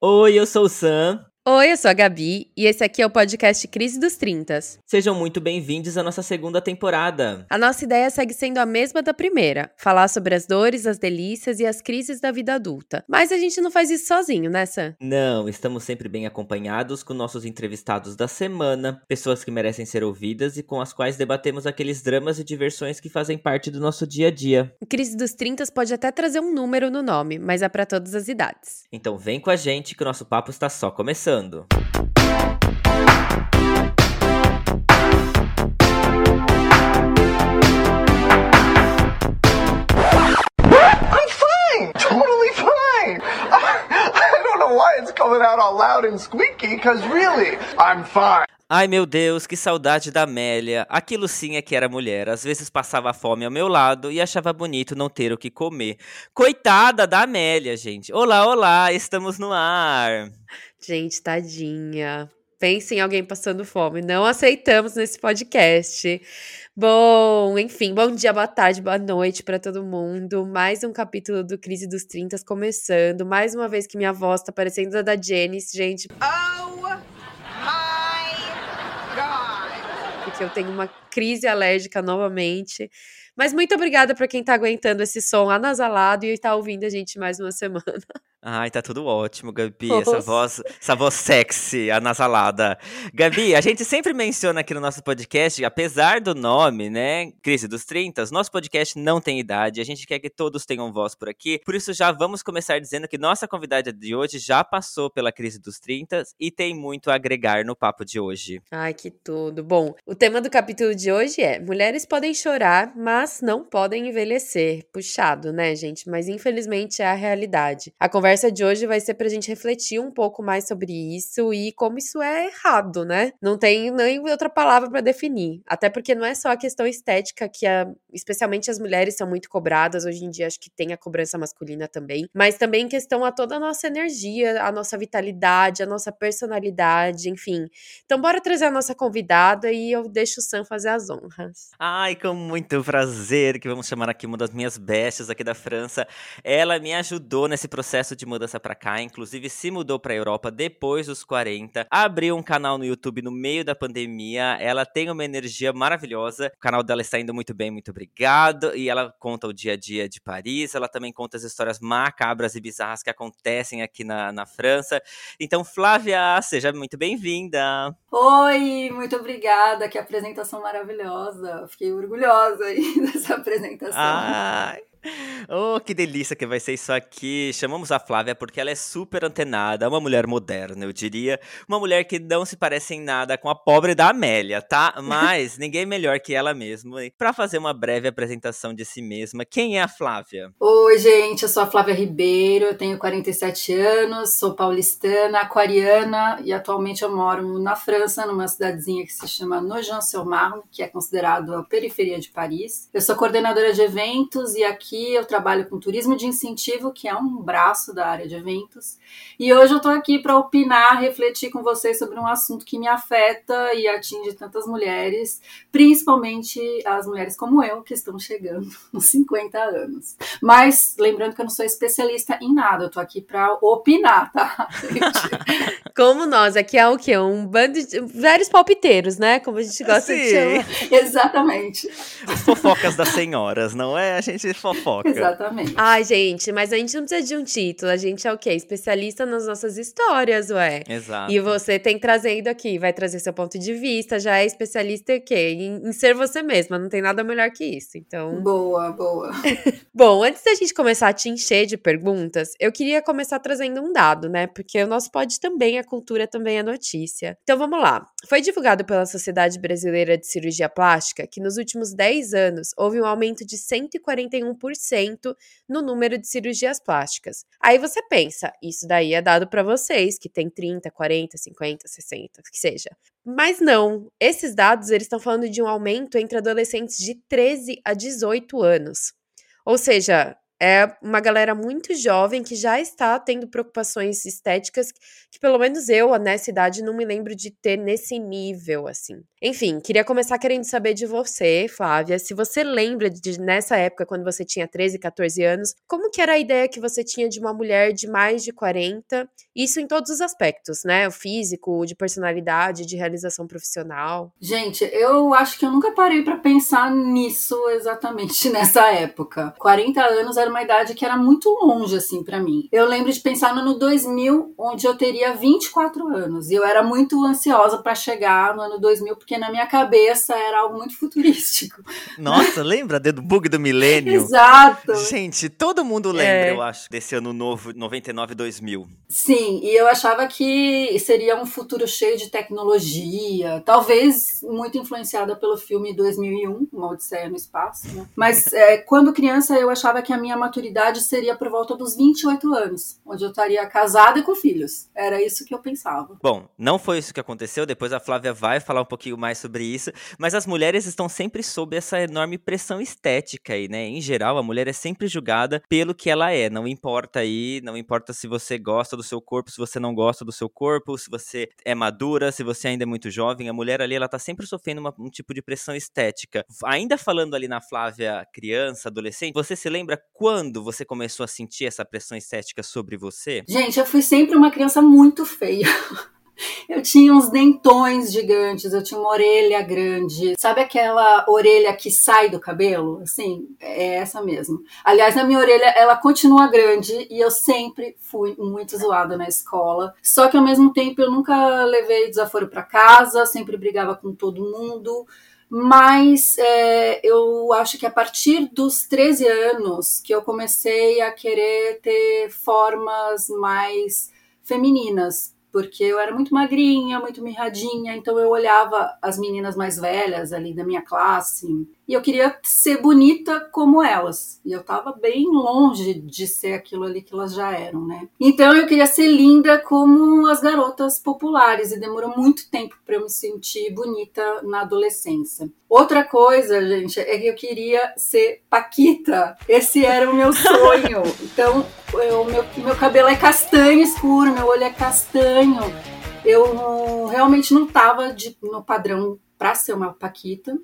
Oi, eu sou o Sam. Oi, eu sou a Gabi e esse aqui é o podcast Crise dos Trintas. Sejam muito bem-vindos à nossa segunda temporada. A nossa ideia segue sendo a mesma da primeira: falar sobre as dores, as delícias e as crises da vida adulta. Mas a gente não faz isso sozinho, né, Sam? Não, estamos sempre bem acompanhados com nossos entrevistados da semana, pessoas que merecem ser ouvidas e com as quais debatemos aqueles dramas e diversões que fazem parte do nosso dia a dia. Crise dos Trintas pode até trazer um número no nome, mas é para todas as idades. Então vem com a gente que o nosso papo está só começando. I'm fine, totally fine. I don't know why it's coming out all loud and squeaky, because really, I'm fine. Ai meu Deus, que saudade da Amélia. Aquilo sim é que era mulher. Às vezes passava fome ao meu lado e achava bonito não ter o que comer. Coitada da Amélia, gente. Olá, olá, estamos no ar. Gente, tadinha. Pense em alguém passando fome. Não aceitamos nesse podcast. Bom, enfim, bom dia, boa tarde, boa noite para todo mundo. Mais um capítulo do Crise dos 30 começando. Mais uma vez que minha voz tá parecendo a da Janice, gente. Oh my God. Porque eu tenho uma crise alérgica novamente. Mas muito obrigada para quem tá aguentando esse som anasalado e tá ouvindo a gente mais uma semana. Ai, tá tudo ótimo, Gabi. Essa voz, essa voz sexy, anasalada. Gabi, a gente sempre menciona aqui no nosso podcast, apesar do nome, né? Crise dos 30, nosso podcast não tem idade. A gente quer que todos tenham voz por aqui. Por isso, já vamos começar dizendo que nossa convidada de hoje já passou pela crise dos 30 e tem muito a agregar no papo de hoje. Ai, que tudo. Bom, o tema do capítulo de hoje é: Mulheres podem chorar, mas não podem envelhecer. Puxado, né, gente? Mas infelizmente é a realidade. A conversa conversa de hoje vai ser pra gente refletir um pouco mais sobre isso e como isso é errado, né? Não tem nem outra palavra para definir. Até porque não é só a questão estética que a, especialmente as mulheres são muito cobradas hoje em dia, acho que tem a cobrança masculina também, mas também questão a toda a nossa energia, a nossa vitalidade, a nossa personalidade, enfim. Então bora trazer a nossa convidada e eu deixo o Sam fazer as honras. Ai, com muito prazer que vamos chamar aqui uma das minhas bestas aqui da França. Ela me ajudou nesse processo de mudança para cá, inclusive se mudou para Europa depois dos 40, abriu um canal no YouTube no meio da pandemia. Ela tem uma energia maravilhosa. O canal dela está indo muito bem, muito obrigado. E ela conta o dia a dia de Paris, ela também conta as histórias macabras e bizarras que acontecem aqui na, na França. Então, Flávia, seja muito bem-vinda. Oi, muito obrigada, que apresentação maravilhosa. Fiquei orgulhosa aí dessa apresentação. Ai. Oh, que delícia que vai ser isso aqui. Chamamos a Flávia porque ela é super antenada, uma mulher moderna, eu diria. Uma mulher que não se parece em nada com a pobre da Amélia, tá? Mas ninguém melhor que ela mesma. Para fazer uma breve apresentação de si mesma, quem é a Flávia? Oi, gente, eu sou a Flávia Ribeiro, eu tenho 47 anos, sou paulistana, aquariana e atualmente eu moro na França, numa cidadezinha que se chama Nogent-sur-Marne, que é considerado a periferia de Paris. Eu sou coordenadora de eventos e aqui aqui eu trabalho com turismo de incentivo, que é um braço da área de eventos. E hoje eu estou aqui para opinar, refletir com vocês sobre um assunto que me afeta e atinge tantas mulheres, principalmente as mulheres como eu, que estão chegando nos 50 anos. Mas lembrando que eu não sou especialista em nada, eu estou aqui para opinar, tá? como nós, aqui é o quê? Um bando de vários palpiteiros, né? Como a gente gosta Sim. de chamar. Exatamente. As fofocas das senhoras, não é? A gente fofoca. Exatamente. Ai, gente, mas a gente não precisa de um título. A gente é o quê? Especialista nas nossas histórias, ué. Exato. E você tem trazendo aqui, vai trazer seu ponto de vista, já é especialista em quê? Em, em ser você mesma, não tem nada melhor que isso. Então. Boa, boa. Bom, antes da gente começar a te encher de perguntas, eu queria começar trazendo um dado, né? Porque o nosso pod também é cultura, também é notícia. Então vamos lá. Foi divulgado pela Sociedade Brasileira de Cirurgia Plástica que nos últimos 10 anos houve um aumento de 141% no número de cirurgias plásticas. Aí você pensa, isso daí é dado para vocês que tem 30, 40, 50, 60, que seja. Mas não, esses dados eles estão falando de um aumento entre adolescentes de 13 a 18 anos. Ou seja, é uma galera muito jovem que já está tendo preocupações estéticas que, pelo menos eu, nessa idade, não me lembro de ter nesse nível, assim. Enfim, queria começar querendo saber de você, Flávia, se você lembra de nessa época, quando você tinha 13, 14 anos, como que era a ideia que você tinha de uma mulher de mais de 40? Isso em todos os aspectos, né? O físico, de personalidade, de realização profissional. Gente, eu acho que eu nunca parei para pensar nisso exatamente nessa época. 40 anos era uma idade que era muito longe, assim, para mim. Eu lembro de pensar no ano 2000, onde eu teria 24 anos. E eu era muito ansiosa para chegar no ano 2000, porque na minha cabeça era algo muito futurístico. Nossa, lembra do bug do milênio? Exato. Gente, todo mundo lembra, é. eu acho, desse ano novo, 99 2000. Sim, e eu achava que seria um futuro cheio de tecnologia, talvez muito influenciada pelo filme 2001, Uma Odisseia no Espaço, né? Mas é, quando criança eu achava que a minha maturidade seria por volta dos 28 anos, onde eu estaria casada e com filhos. Era isso que eu pensava. Bom, não foi isso que aconteceu, depois a Flávia vai falar um pouquinho mais sobre isso, mas as mulheres estão sempre sob essa enorme pressão estética aí, né? Em geral, a mulher é sempre julgada pelo que ela é, não importa aí, não importa se você gosta do seu corpo, se você não gosta do seu corpo, se você é madura, se você ainda é muito jovem, a mulher ali, ela tá sempre sofrendo uma, um tipo de pressão estética. Ainda falando ali na Flávia criança, adolescente, você se lembra quando você começou a sentir essa pressão estética sobre você? Gente, eu fui sempre uma criança muito feia. Eu tinha uns dentões gigantes, eu tinha uma orelha grande. Sabe aquela orelha que sai do cabelo? Assim, é essa mesmo. Aliás, na minha orelha, ela continua grande e eu sempre fui muito zoada na escola. Só que ao mesmo tempo eu nunca levei desaforo para casa, sempre brigava com todo mundo. Mas é, eu acho que a partir dos 13 anos que eu comecei a querer ter formas mais femininas porque eu era muito magrinha, muito mirradinha, então eu olhava as meninas mais velhas ali da minha classe e eu queria ser bonita como elas. E eu tava bem longe de ser aquilo ali que elas já eram, né? Então eu queria ser linda como as garotas populares e demorou muito tempo para eu me sentir bonita na adolescência. Outra coisa, gente, é que eu queria ser Paquita. Esse era o meu sonho. Então, o meu, meu cabelo é castanho escuro, meu olho é castanho. Eu realmente não tava de, no padrão para ser uma Paquita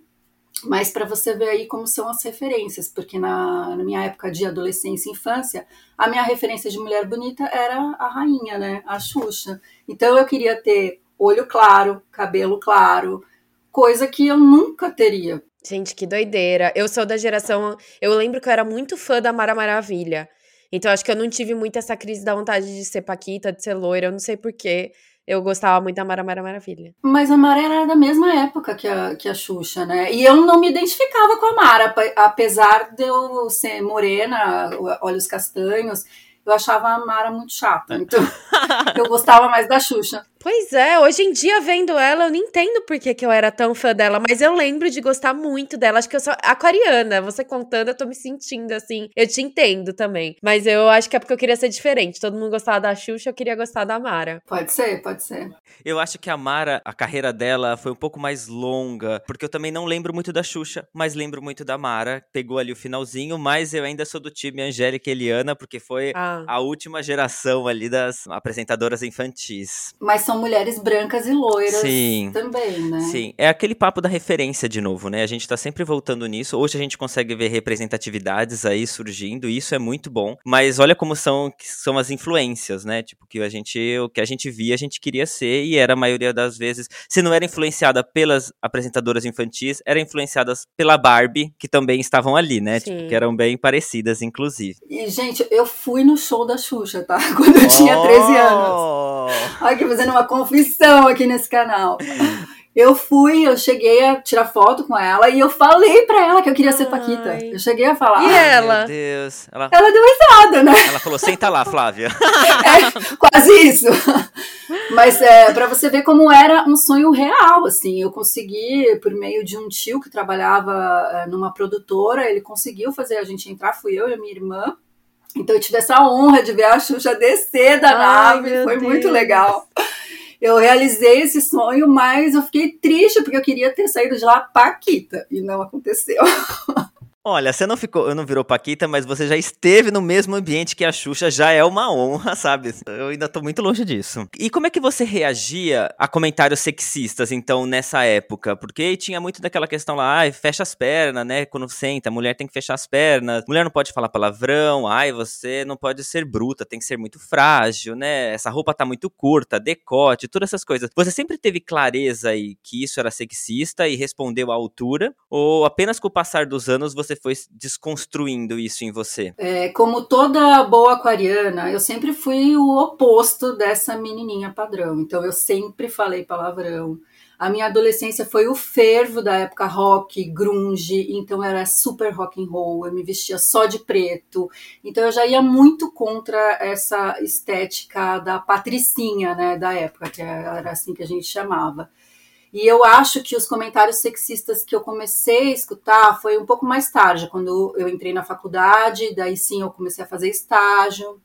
mas para você ver aí como são as referências, porque na, na, minha época de adolescência e infância, a minha referência de mulher bonita era a rainha, né? A Xuxa. Então eu queria ter olho claro, cabelo claro, coisa que eu nunca teria. Gente, que doideira. Eu sou da geração. Eu lembro que eu era muito fã da Mara Maravilha. Então acho que eu não tive muito essa crise da vontade de ser Paquita, de ser loira, eu não sei porquê. Eu gostava muito da Mara Mara Maravilha. Mas a Mara era da mesma época que a, que a Xuxa, né? E eu não me identificava com a Mara, apesar de eu ser morena, olhos castanhos eu achava a Mara muito chata. Então, eu gostava mais da Xuxa. Pois é, hoje em dia, vendo ela, eu não entendo por que, que eu era tão fã dela, mas eu lembro de gostar muito dela. Acho que eu sou aquariana. Você contando, eu tô me sentindo assim. Eu te entendo também. Mas eu acho que é porque eu queria ser diferente. Todo mundo gostava da Xuxa, eu queria gostar da Mara. Pode ser, pode ser. Eu acho que a Mara, a carreira dela foi um pouco mais longa, porque eu também não lembro muito da Xuxa, mas lembro muito da Mara. Pegou ali o finalzinho, mas eu ainda sou do time Angélica e Eliana, porque foi ah. a última geração ali das apresentadoras infantis. Mas são são mulheres brancas e loiras Sim. também, né? Sim, é aquele papo da referência de novo, né? A gente tá sempre voltando nisso. Hoje a gente consegue ver representatividades aí surgindo, e isso é muito bom. Mas olha como são, são as influências, né? Tipo, que a gente, o que a gente via, a gente queria ser, e era a maioria das vezes, se não era influenciada pelas apresentadoras infantis, era influenciadas pela Barbie, que também estavam ali, né? Tipo, que eram bem parecidas, inclusive. E, gente, eu fui no show da Xuxa, tá? Quando eu oh! tinha 13 anos. Aqui fazendo uma confissão aqui nesse canal. Eu fui, eu cheguei a tirar foto com ela e eu falei pra ela que eu queria ser Paquita. Ai. Eu cheguei a falar. E ela? Meu Deus. Ela... ela deu risada, né? Ela falou, senta lá, Flávia. é, quase isso. Mas é, pra você ver como era um sonho real, assim. Eu consegui, por meio de um tio que trabalhava é, numa produtora, ele conseguiu fazer a gente entrar, fui eu e a minha irmã. Então eu tive essa honra de ver a Xuxa descer da Ai, nave, foi Deus. muito legal. Eu realizei esse sonho, mas eu fiquei triste porque eu queria ter saído de lá paquita e não aconteceu. Olha, você não ficou, não virou Paquita, mas você já esteve no mesmo ambiente que a Xuxa, já é uma honra, sabe? Eu ainda tô muito longe disso. E como é que você reagia a comentários sexistas, então, nessa época? Porque tinha muito daquela questão lá, ai, fecha as pernas, né? Quando senta, mulher tem que fechar as pernas, mulher não pode falar palavrão, ai, você não pode ser bruta, tem que ser muito frágil, né? Essa roupa tá muito curta, decote, todas essas coisas. Você sempre teve clareza aí que isso era sexista e respondeu à altura? Ou apenas com o passar dos anos você você foi desconstruindo isso em você? É, como toda boa aquariana, eu sempre fui o oposto dessa menininha padrão. Então eu sempre falei palavrão. A minha adolescência foi o fervo da época rock, grunge, então era super rock and roll, eu me vestia só de preto. Então eu já ia muito contra essa estética da patricinha, né, da época, que era assim que a gente chamava. E eu acho que os comentários sexistas que eu comecei a escutar foi um pouco mais tarde, quando eu entrei na faculdade, daí sim eu comecei a fazer estágio.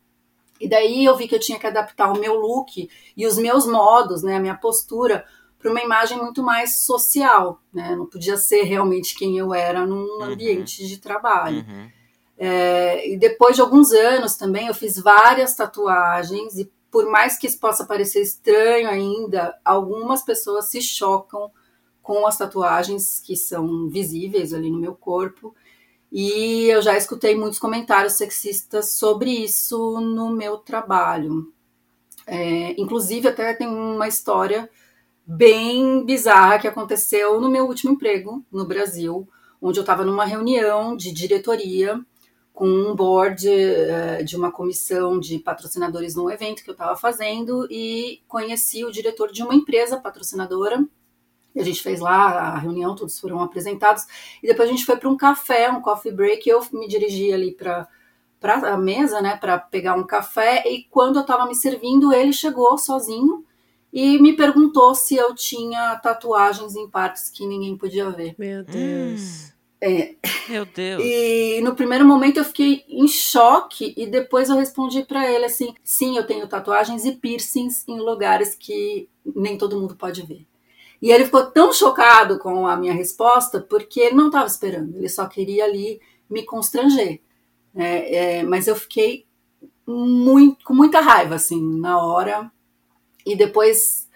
E daí eu vi que eu tinha que adaptar o meu look e os meus modos, né, a minha postura, para uma imagem muito mais social, né? Não podia ser realmente quem eu era num uhum. ambiente de trabalho. Uhum. É, e depois de alguns anos também eu fiz várias tatuagens e por mais que isso possa parecer estranho ainda, algumas pessoas se chocam com as tatuagens que são visíveis ali no meu corpo. E eu já escutei muitos comentários sexistas sobre isso no meu trabalho. É, inclusive, até tem uma história bem bizarra que aconteceu no meu último emprego no Brasil, onde eu estava numa reunião de diretoria com um board uh, de uma comissão de patrocinadores num evento que eu estava fazendo e conheci o diretor de uma empresa patrocinadora. E a gente fez lá a reunião, todos foram apresentados. E depois a gente foi para um café, um coffee break. Eu me dirigi ali para para a mesa, né, para pegar um café. E quando eu estava me servindo, ele chegou sozinho e me perguntou se eu tinha tatuagens em partes que ninguém podia ver. Meu Deus. Hum. É. Meu Deus. E no primeiro momento eu fiquei em choque e depois eu respondi para ele assim: sim, eu tenho tatuagens e piercings em lugares que nem todo mundo pode ver. E ele ficou tão chocado com a minha resposta porque ele não estava esperando, ele só queria ali me constranger. É, é, mas eu fiquei muito, com muita raiva assim na hora e depois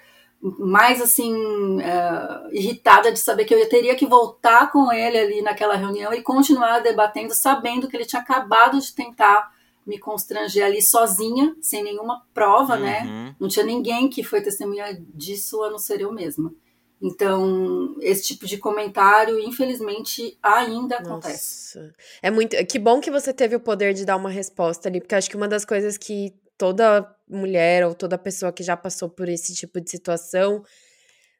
mais assim uh, irritada de saber que eu teria que voltar com ele ali naquela reunião e continuar debatendo, sabendo que ele tinha acabado de tentar me constranger ali sozinha, sem nenhuma prova, né? uhum. né? Não tinha ninguém que foi testemunha disso a não ser eu mesma. Então, esse tipo de comentário, infelizmente, ainda Nossa. acontece. É muito. Que bom que você teve o poder de dar uma resposta ali, porque acho que uma das coisas que toda mulher ou toda pessoa que já passou por esse tipo de situação,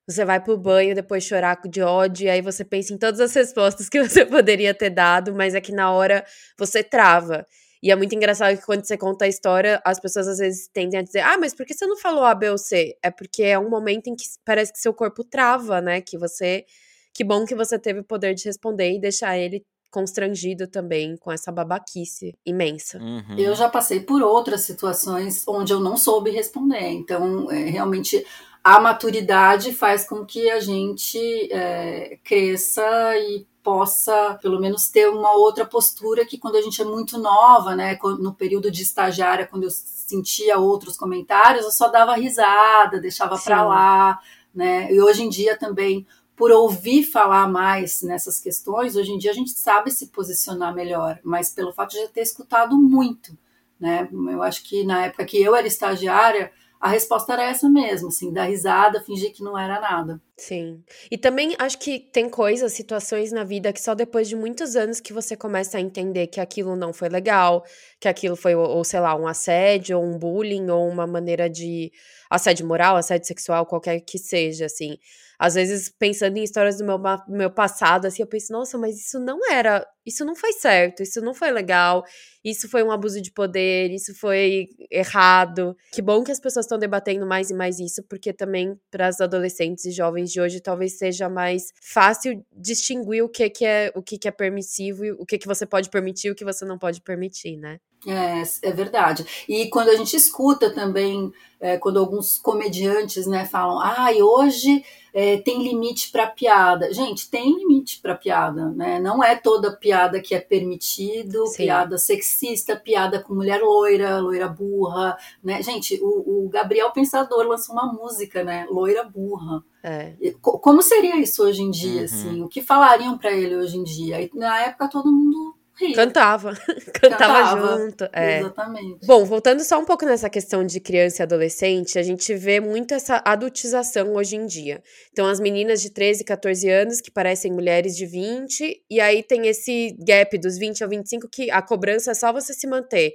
você vai pro banho depois chorar de ódio, e aí você pensa em todas as respostas que você poderia ter dado, mas é que na hora você trava. E é muito engraçado que quando você conta a história, as pessoas às vezes tendem a dizer: Ah, mas por que você não falou A, B ou C? É porque é um momento em que parece que seu corpo trava, né? Que você. Que bom que você teve o poder de responder e deixar ele constrangido também com essa babaquice imensa. Uhum. Eu já passei por outras situações onde eu não soube responder. Então, é, realmente, a maturidade faz com que a gente é, cresça e possa, pelo menos, ter uma outra postura que quando a gente é muito nova, né, no período de estagiária, quando eu sentia outros comentários, eu só dava risada, deixava para lá, né? E hoje em dia também por ouvir falar mais nessas questões, hoje em dia a gente sabe se posicionar melhor, mas pelo fato de ter escutado muito, né? Eu acho que na época que eu era estagiária, a resposta era essa mesmo, assim, dar risada, fingir que não era nada. Sim. E também acho que tem coisas, situações na vida que só depois de muitos anos que você começa a entender que aquilo não foi legal, que aquilo foi, ou sei lá, um assédio, ou um bullying, ou uma maneira de assédio moral, assédio sexual, qualquer que seja, assim às vezes, pensando em histórias do meu, meu passado, assim, eu penso, nossa, mas isso não era, isso não foi certo, isso não foi legal, isso foi um abuso de poder, isso foi errado. Que bom que as pessoas estão debatendo mais e mais isso, porque também para as adolescentes e jovens de hoje talvez seja mais fácil distinguir o que, que é o que, que é permissivo, o que, que você pode permitir e o que você não pode permitir, né? É, é verdade. E quando a gente escuta também, é, quando alguns comediantes né, falam, ai, ah, hoje é, tem limite para piada. Gente, tem limite para piada, né? Não é toda piada que é permitido, Sim. piada sexista, piada com mulher loira, loira burra, né? Gente, o, o Gabriel Pensador lançou uma música, né? Loira burra. É. Como seria isso hoje em dia, uhum. assim? O que falariam para ele hoje em dia? E na época todo mundo Cantava. Cantava, Cantava junto. É. Exatamente. Bom, voltando só um pouco nessa questão de criança e adolescente, a gente vê muito essa adultização hoje em dia. Então, as meninas de 13, 14 anos que parecem mulheres de 20, e aí tem esse gap dos 20 ao 25 que a cobrança é só você se manter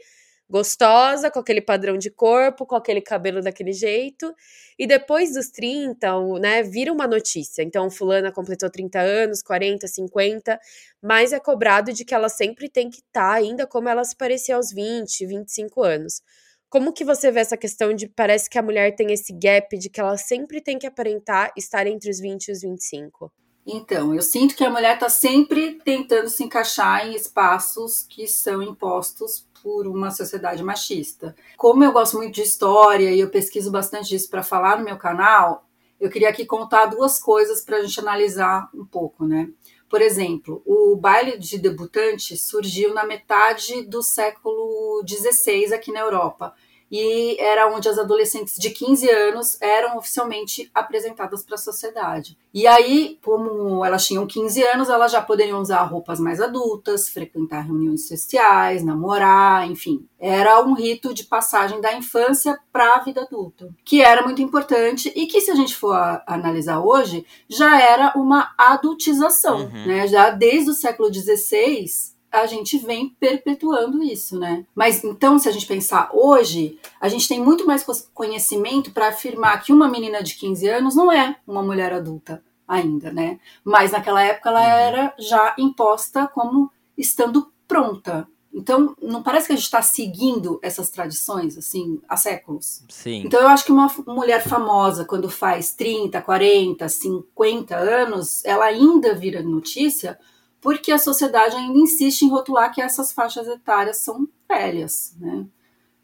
gostosa, com aquele padrão de corpo, com aquele cabelo daquele jeito. E depois dos 30, né, vira uma notícia. Então, fulana completou 30 anos, 40, 50, mas é cobrado de que ela sempre tem que estar tá ainda como ela se parecia aos 20, 25 anos. Como que você vê essa questão de parece que a mulher tem esse gap de que ela sempre tem que aparentar estar entre os 20 e os 25? Então, eu sinto que a mulher está sempre tentando se encaixar em espaços que são impostos por uma sociedade machista. Como eu gosto muito de história e eu pesquiso bastante disso para falar no meu canal, eu queria aqui contar duas coisas para a gente analisar um pouco, né? Por exemplo, o baile de debutante surgiu na metade do século XVI aqui na Europa e era onde as adolescentes de 15 anos eram oficialmente apresentadas para a sociedade. E aí, como elas tinham 15 anos, elas já poderiam usar roupas mais adultas, frequentar reuniões sociais, namorar, enfim. Era um rito de passagem da infância para a vida adulta, que era muito importante e que, se a gente for analisar hoje, já era uma adultização, uhum. né? Já desde o século XVI a gente vem perpetuando isso, né? Mas então, se a gente pensar hoje, a gente tem muito mais conhecimento para afirmar que uma menina de 15 anos não é uma mulher adulta ainda, né? Mas naquela época ela uhum. era já imposta como estando pronta. Então, não parece que a gente está seguindo essas tradições, assim, há séculos? Sim. Então, eu acho que uma mulher famosa, quando faz 30, 40, 50 anos, ela ainda vira notícia porque a sociedade ainda insiste em rotular que essas faixas etárias são velhas, né?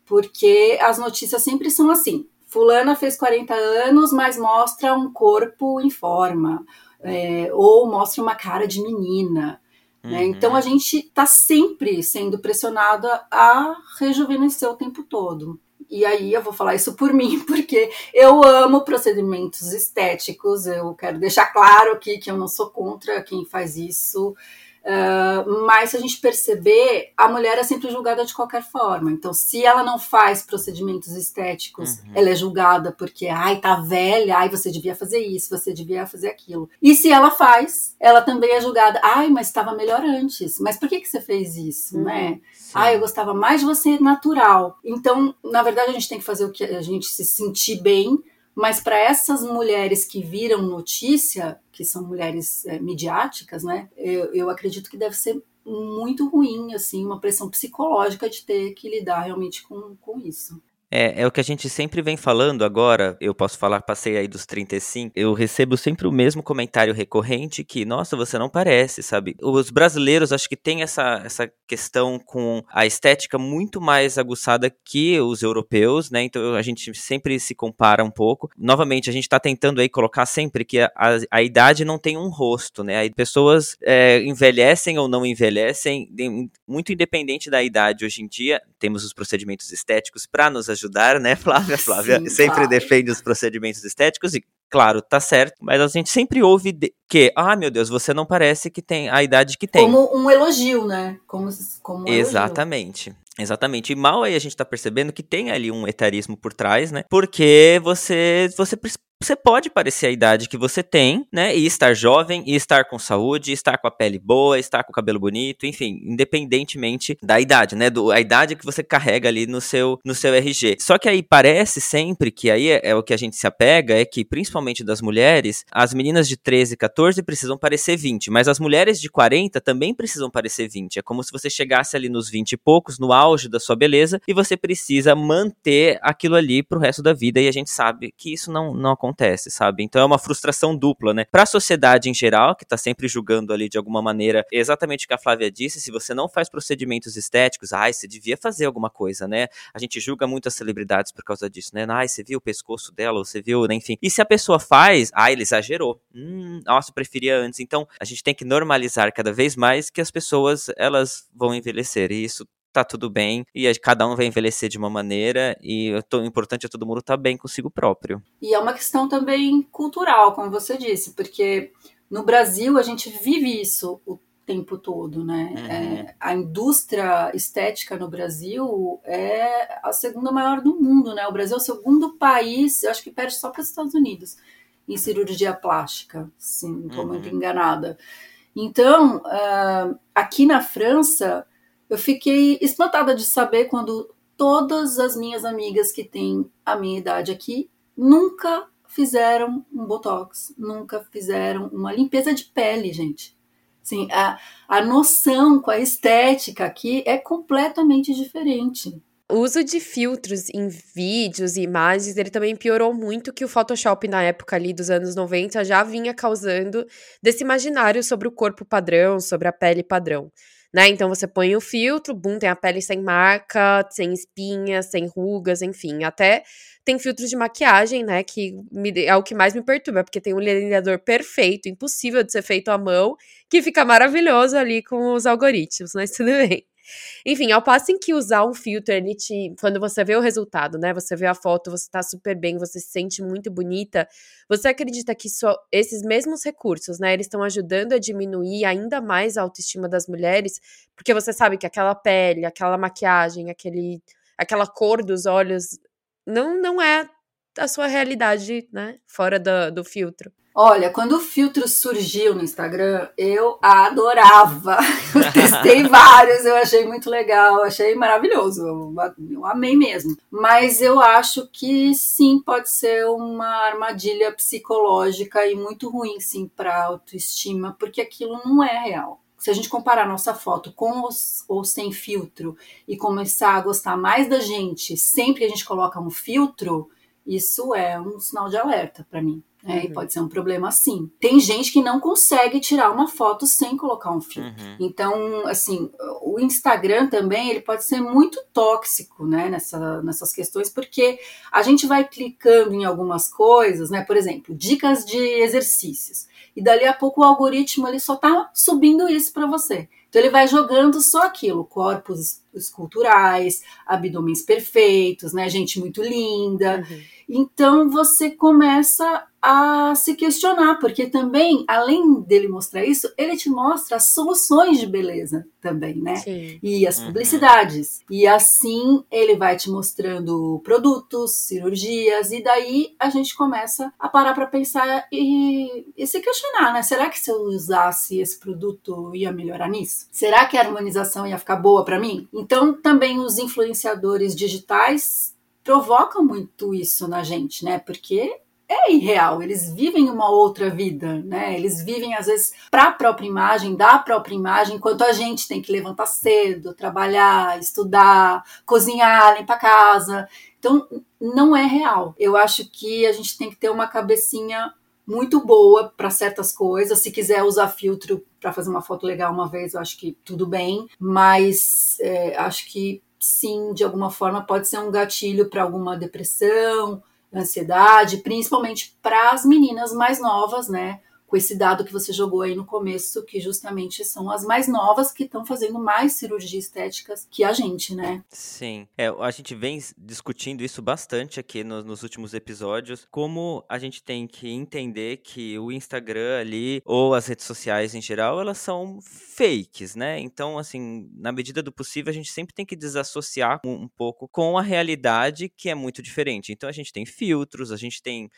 Porque as notícias sempre são assim: Fulana fez 40 anos, mas mostra um corpo em forma, é, ou mostra uma cara de menina. Né? Uhum. Então a gente está sempre sendo pressionada a rejuvenescer o tempo todo. E aí eu vou falar isso por mim, porque eu amo procedimentos estéticos, eu quero deixar claro aqui que eu não sou contra quem faz isso. Uh, mas se a gente perceber, a mulher é sempre julgada de qualquer forma. Então, se ela não faz procedimentos estéticos, uhum. ela é julgada porque, ai, tá velha, ai, você devia fazer isso, você devia fazer aquilo. E se ela faz, ela também é julgada, ai, mas estava melhor antes. Mas por que, que você fez isso, uhum. né? Ah, eu gostava mais de você natural. Então, na verdade, a gente tem que fazer o que a gente se sentir bem, mas para essas mulheres que viram notícia, que são mulheres é, midiáticas, né? Eu, eu acredito que deve ser muito ruim, assim, uma pressão psicológica de ter que lidar realmente com, com isso. É, é o que a gente sempre vem falando agora. Eu posso falar, passei aí dos 35. Eu recebo sempre o mesmo comentário recorrente que, nossa, você não parece, sabe? Os brasileiros acho que têm essa, essa questão com a estética muito mais aguçada que os europeus, né? Então a gente sempre se compara um pouco. Novamente, a gente tá tentando aí colocar sempre que a, a, a idade não tem um rosto, né? Aí pessoas é, envelhecem ou não envelhecem, muito independente da idade hoje em dia. Temos os procedimentos estéticos para nos ajudar ajudar, né, Flávia? Flávia Sim, sempre claro. defende os procedimentos estéticos e, claro, tá certo, mas a gente sempre ouve que, ah, meu Deus, você não parece que tem a idade que tem. Como um elogio, né? Como, como um Exatamente. Elogio. Exatamente. E mal aí a gente tá percebendo que tem ali um etarismo por trás, né? Porque você você você pode parecer a idade que você tem, né? E estar jovem, e estar com saúde, estar com a pele boa, estar com o cabelo bonito, enfim, independentemente da idade, né? Do, a idade que você carrega ali no seu, no seu RG. Só que aí parece sempre que aí é, é o que a gente se apega, é que principalmente das mulheres, as meninas de 13, 14 precisam parecer 20, mas as mulheres de 40 também precisam parecer 20. É como se você chegasse ali nos 20 e poucos, no auge da sua beleza, e você precisa manter aquilo ali pro resto da vida, e a gente sabe que isso não, não acontece acontece, sabe? Então é uma frustração dupla, né? Para a sociedade em geral, que tá sempre julgando ali de alguma maneira exatamente o que a Flávia disse, se você não faz procedimentos estéticos, ai, você devia fazer alguma coisa, né? A gente julga muito as celebridades por causa disso, né? Ai, você viu o pescoço dela, você viu, né? enfim. E se a pessoa faz, ai, ele exagerou. Hum, nossa, eu preferia antes. Então, a gente tem que normalizar cada vez mais que as pessoas, elas vão envelhecer. E isso tá tudo bem e cada um vai envelhecer de uma maneira e o importante é todo mundo estar tá bem consigo próprio. E é uma questão também cultural, como você disse, porque no Brasil a gente vive isso o tempo todo, né? Uhum. É, a indústria estética no Brasil é a segunda maior do mundo, né? O Brasil é o segundo país, eu acho que perde só para os Estados Unidos em cirurgia plástica, não estou uhum. muito enganada. Então, uh, aqui na França, eu fiquei espantada de saber quando todas as minhas amigas que têm a minha idade aqui nunca fizeram um botox, nunca fizeram uma limpeza de pele, gente. Sim, a, a noção com a estética aqui é completamente diferente. O uso de filtros em vídeos e imagens, ele também piorou muito que o Photoshop na época ali dos anos 90 já vinha causando desse imaginário sobre o corpo padrão, sobre a pele padrão né? Então você põe o filtro, bum, tem a pele sem marca, sem espinhas, sem rugas, enfim. Até tem filtros de maquiagem, né? Que me, é o que mais me perturba, porque tem um delineador perfeito, impossível de ser feito à mão, que fica maravilhoso ali com os algoritmos, mas tudo bem. Enfim, ao passo em que usar um filtro, ele te. Quando você vê o resultado, né? Você vê a foto, você tá super bem, você se sente muito bonita. Você acredita que só esses mesmos recursos, né? Eles estão ajudando a diminuir ainda mais a autoestima das mulheres, porque você sabe que aquela pele, aquela maquiagem, aquele, aquela cor dos olhos não, não é a sua realidade, né? Fora do, do filtro. Olha, quando o filtro surgiu no Instagram, eu adorava. Eu testei vários, eu achei muito legal, achei maravilhoso, eu, amei mesmo. Mas eu acho que sim, pode ser uma armadilha psicológica e muito ruim, sim, para autoestima, porque aquilo não é real. Se a gente comparar nossa foto com os, ou sem filtro e começar a gostar mais da gente sempre que a gente coloca um filtro, isso é um sinal de alerta para mim. É, uhum. E pode ser um problema sim. Tem gente que não consegue tirar uma foto sem colocar um filtro. Uhum. Então, assim, o Instagram também ele pode ser muito tóxico, né, nessa, nessas questões, porque a gente vai clicando em algumas coisas, né? Por exemplo, dicas de exercícios. E dali a pouco o algoritmo ele só tá subindo isso para você. Então ele vai jogando só aquilo, corpos esculturais, abdômenes perfeitos, né, gente muito linda. Uhum. Então você começa a se questionar, porque também, além dele mostrar isso, ele te mostra as soluções de beleza também, né? Sim. E as uhum. publicidades. E assim ele vai te mostrando produtos, cirurgias, e daí a gente começa a parar para pensar e, e, se questionar, né? Será que se eu usasse esse produto ia melhorar nisso? Será que a harmonização ia ficar boa para mim? Então também os influenciadores digitais provocam muito isso na gente, né? Porque é irreal, eles vivem uma outra vida, né? Eles vivem às vezes para a própria imagem, da própria imagem, enquanto a gente tem que levantar cedo, trabalhar, estudar, cozinhar, limpar casa. Então, não é real. Eu acho que a gente tem que ter uma cabecinha muito boa para certas coisas. Se quiser usar filtro para fazer uma foto legal uma vez, eu acho que tudo bem, mas é, acho que sim, de alguma forma pode ser um gatilho para alguma depressão, ansiedade, principalmente para as meninas mais novas, né? Com esse dado que você jogou aí no começo, que justamente são as mais novas que estão fazendo mais cirurgias estéticas que a gente, né? Sim. É, a gente vem discutindo isso bastante aqui no, nos últimos episódios, como a gente tem que entender que o Instagram ali, ou as redes sociais em geral, elas são fakes, né? Então, assim, na medida do possível, a gente sempre tem que desassociar um, um pouco com a realidade que é muito diferente. Então, a gente tem filtros, a gente tem,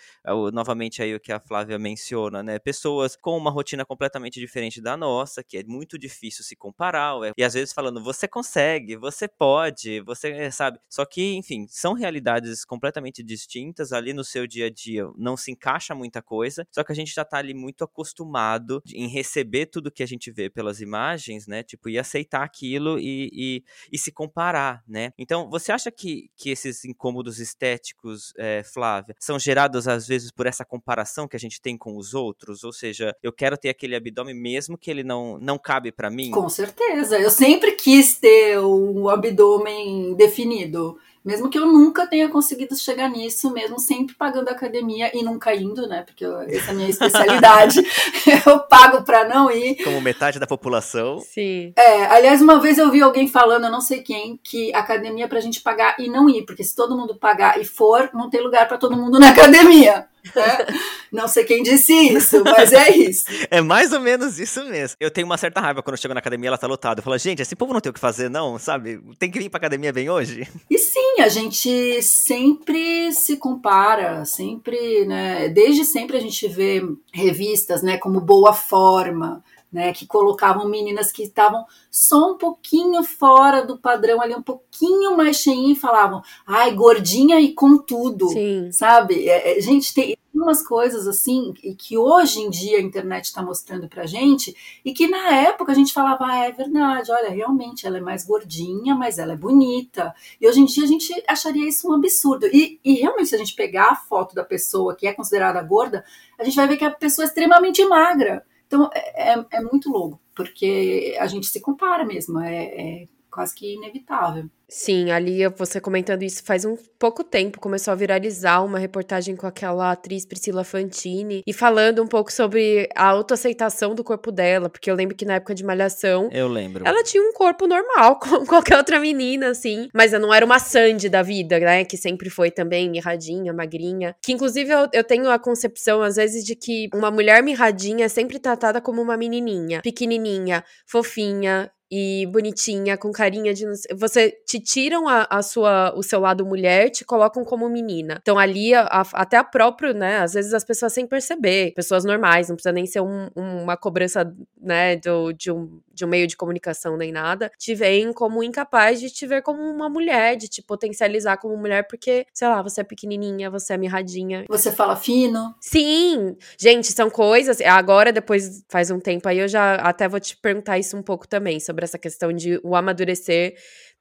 novamente aí o que a Flávia menciona, né? Pessoas com uma rotina completamente diferente da nossa, que é muito difícil se comparar, e às vezes falando, você consegue, você pode, você sabe. Só que, enfim, são realidades completamente distintas ali no seu dia a dia, não se encaixa muita coisa, só que a gente já tá ali muito acostumado em receber tudo que a gente vê pelas imagens, né? Tipo, e aceitar aquilo e, e, e se comparar, né? Então, você acha que, que esses incômodos estéticos, é, Flávia, são gerados às vezes por essa comparação que a gente tem com os outros? Ou seja, eu quero ter aquele abdômen mesmo que ele não, não cabe para mim? Com certeza. Eu sempre quis ter o abdômen definido. Mesmo que eu nunca tenha conseguido chegar nisso, mesmo sempre pagando academia e nunca indo, né? Porque eu, essa é a minha especialidade. eu pago para não ir. Como metade da população. Sim. É, aliás, uma vez eu vi alguém falando, eu não sei quem, que academia é pra gente pagar e não ir, porque se todo mundo pagar e for, não tem lugar para todo mundo na academia. É. Não sei quem disse isso, mas é isso. É mais ou menos isso mesmo. Eu tenho uma certa raiva quando eu chego na academia ela tá lotada. Eu falo, gente, esse povo não tem o que fazer, não, sabe? Tem que vir pra academia bem hoje. E sim, a gente sempre se compara, sempre, né? Desde sempre a gente vê revistas, né, como Boa Forma, né, que colocavam meninas que estavam só um pouquinho fora do padrão ali, um pouquinho mais cheinha e falavam, ai, gordinha e com tudo, Sim. sabe? É, é, gente, tem umas coisas assim e que hoje em dia a internet está mostrando pra gente e que na época a gente falava, ah, é verdade, olha, realmente ela é mais gordinha, mas ela é bonita. E hoje em dia a gente acharia isso um absurdo. E, e realmente, se a gente pegar a foto da pessoa que é considerada gorda, a gente vai ver que a pessoa é extremamente magra. Então é, é, é muito louco, porque a gente se compara mesmo, é, é quase que inevitável. Sim, ali você comentando isso faz um pouco tempo, começou a viralizar uma reportagem com aquela atriz Priscila Fantini e falando um pouco sobre a autoaceitação do corpo dela, porque eu lembro que na época de Malhação. Eu lembro. Ela tinha um corpo normal, como qualquer outra menina, assim. Mas não era uma Sandy da vida, né? Que sempre foi também mirradinha, magrinha. Que inclusive eu, eu tenho a concepção, às vezes, de que uma mulher mirradinha é sempre tratada como uma menininha, pequenininha, fofinha, e bonitinha, com carinha de. Você te tiram a, a, sua, o seu lado mulher, te colocam como menina. Então ali, a, a, até a própria, né? Às vezes as pessoas sem perceber, pessoas normais, não precisa nem ser um, uma cobrança, né, do, de, um, de um meio de comunicação nem nada, te veem como incapaz de te ver como uma mulher, de te potencializar como mulher, porque, sei lá, você é pequenininha, você é mirradinha. Você fala fino. Sim! Gente, são coisas. Agora, depois, faz um tempo aí, eu já até vou te perguntar isso um pouco também, sobre sobre essa questão de o amadurecer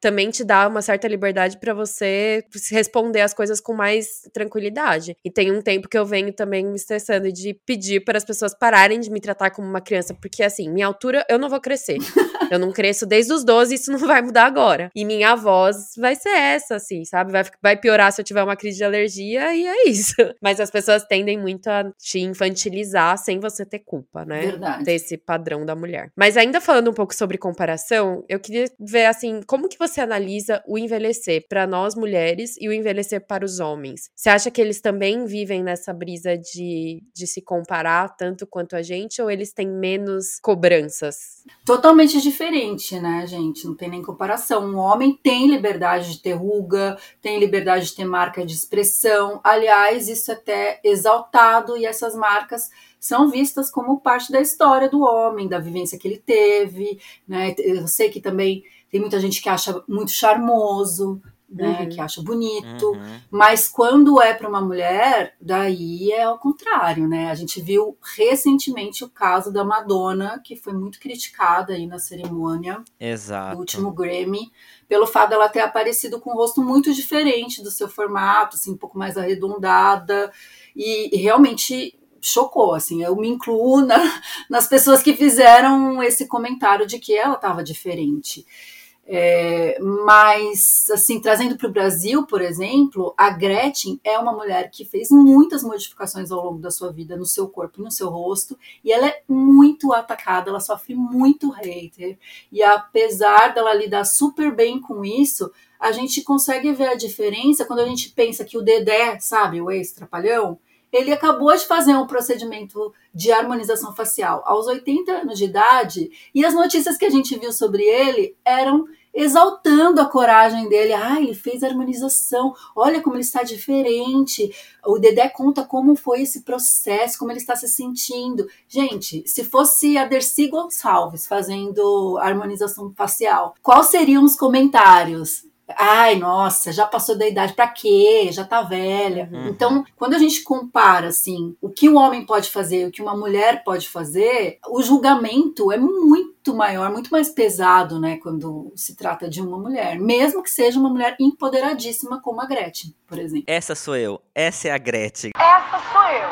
também te dá uma certa liberdade para você responder as coisas com mais tranquilidade. E tem um tempo que eu venho também me estressando de pedir para as pessoas pararem de me tratar como uma criança, porque assim, minha altura eu não vou crescer. eu não cresço desde os 12, isso não vai mudar agora. E minha voz vai ser essa, assim, sabe? Vai, vai piorar se eu tiver uma crise de alergia e é isso. Mas as pessoas tendem muito a te infantilizar sem você ter culpa, né? Verdade. Desse padrão da mulher. Mas ainda falando um pouco sobre comparação, eu queria ver assim, como que você analisa o envelhecer para nós mulheres e o envelhecer para os homens? Você acha que eles também vivem nessa brisa de, de se comparar tanto quanto a gente ou eles têm menos cobranças? Totalmente diferente, né, gente? Não tem nem comparação. Um homem tem liberdade de ter ruga, tem liberdade de ter marca de expressão. Aliás, isso é até exaltado e essas marcas são vistas como parte da história do homem, da vivência que ele teve, né? Eu sei que também tem muita gente que acha muito charmoso, né, uhum. que acha bonito, uhum. mas quando é para uma mulher, daí é ao contrário, né? A gente viu recentemente o caso da Madonna, que foi muito criticada aí na cerimônia Exato. do último Grammy, pelo fato dela ter aparecido com um rosto muito diferente do seu formato, assim, um pouco mais arredondada, e, e realmente chocou, assim, eu me incluo na, nas pessoas que fizeram esse comentário de que ela estava diferente. É, mas, assim, trazendo para o Brasil, por exemplo, a Gretchen é uma mulher que fez muitas modificações ao longo da sua vida no seu corpo e no seu rosto, e ela é muito atacada, ela sofre muito hater, e apesar dela lidar super bem com isso, a gente consegue ver a diferença quando a gente pensa que o Dedé, sabe, o ex-trapalhão, ele acabou de fazer um procedimento de harmonização facial aos 80 anos de idade, e as notícias que a gente viu sobre ele eram exaltando a coragem dele. Ah, ele fez a harmonização, olha como ele está diferente. O Dedé conta como foi esse processo, como ele está se sentindo. Gente, se fosse a Dercy Gonçalves fazendo harmonização facial, quais seriam os comentários? Ai, nossa, já passou da idade, pra quê? Já tá velha. Uhum. Então, quando a gente compara, assim, o que um homem pode fazer e o que uma mulher pode fazer, o julgamento é muito maior, muito mais pesado, né, quando se trata de uma mulher. Mesmo que seja uma mulher empoderadíssima como a Gretchen, por exemplo. Essa sou eu. Essa é a Gretchen. Essa sou eu.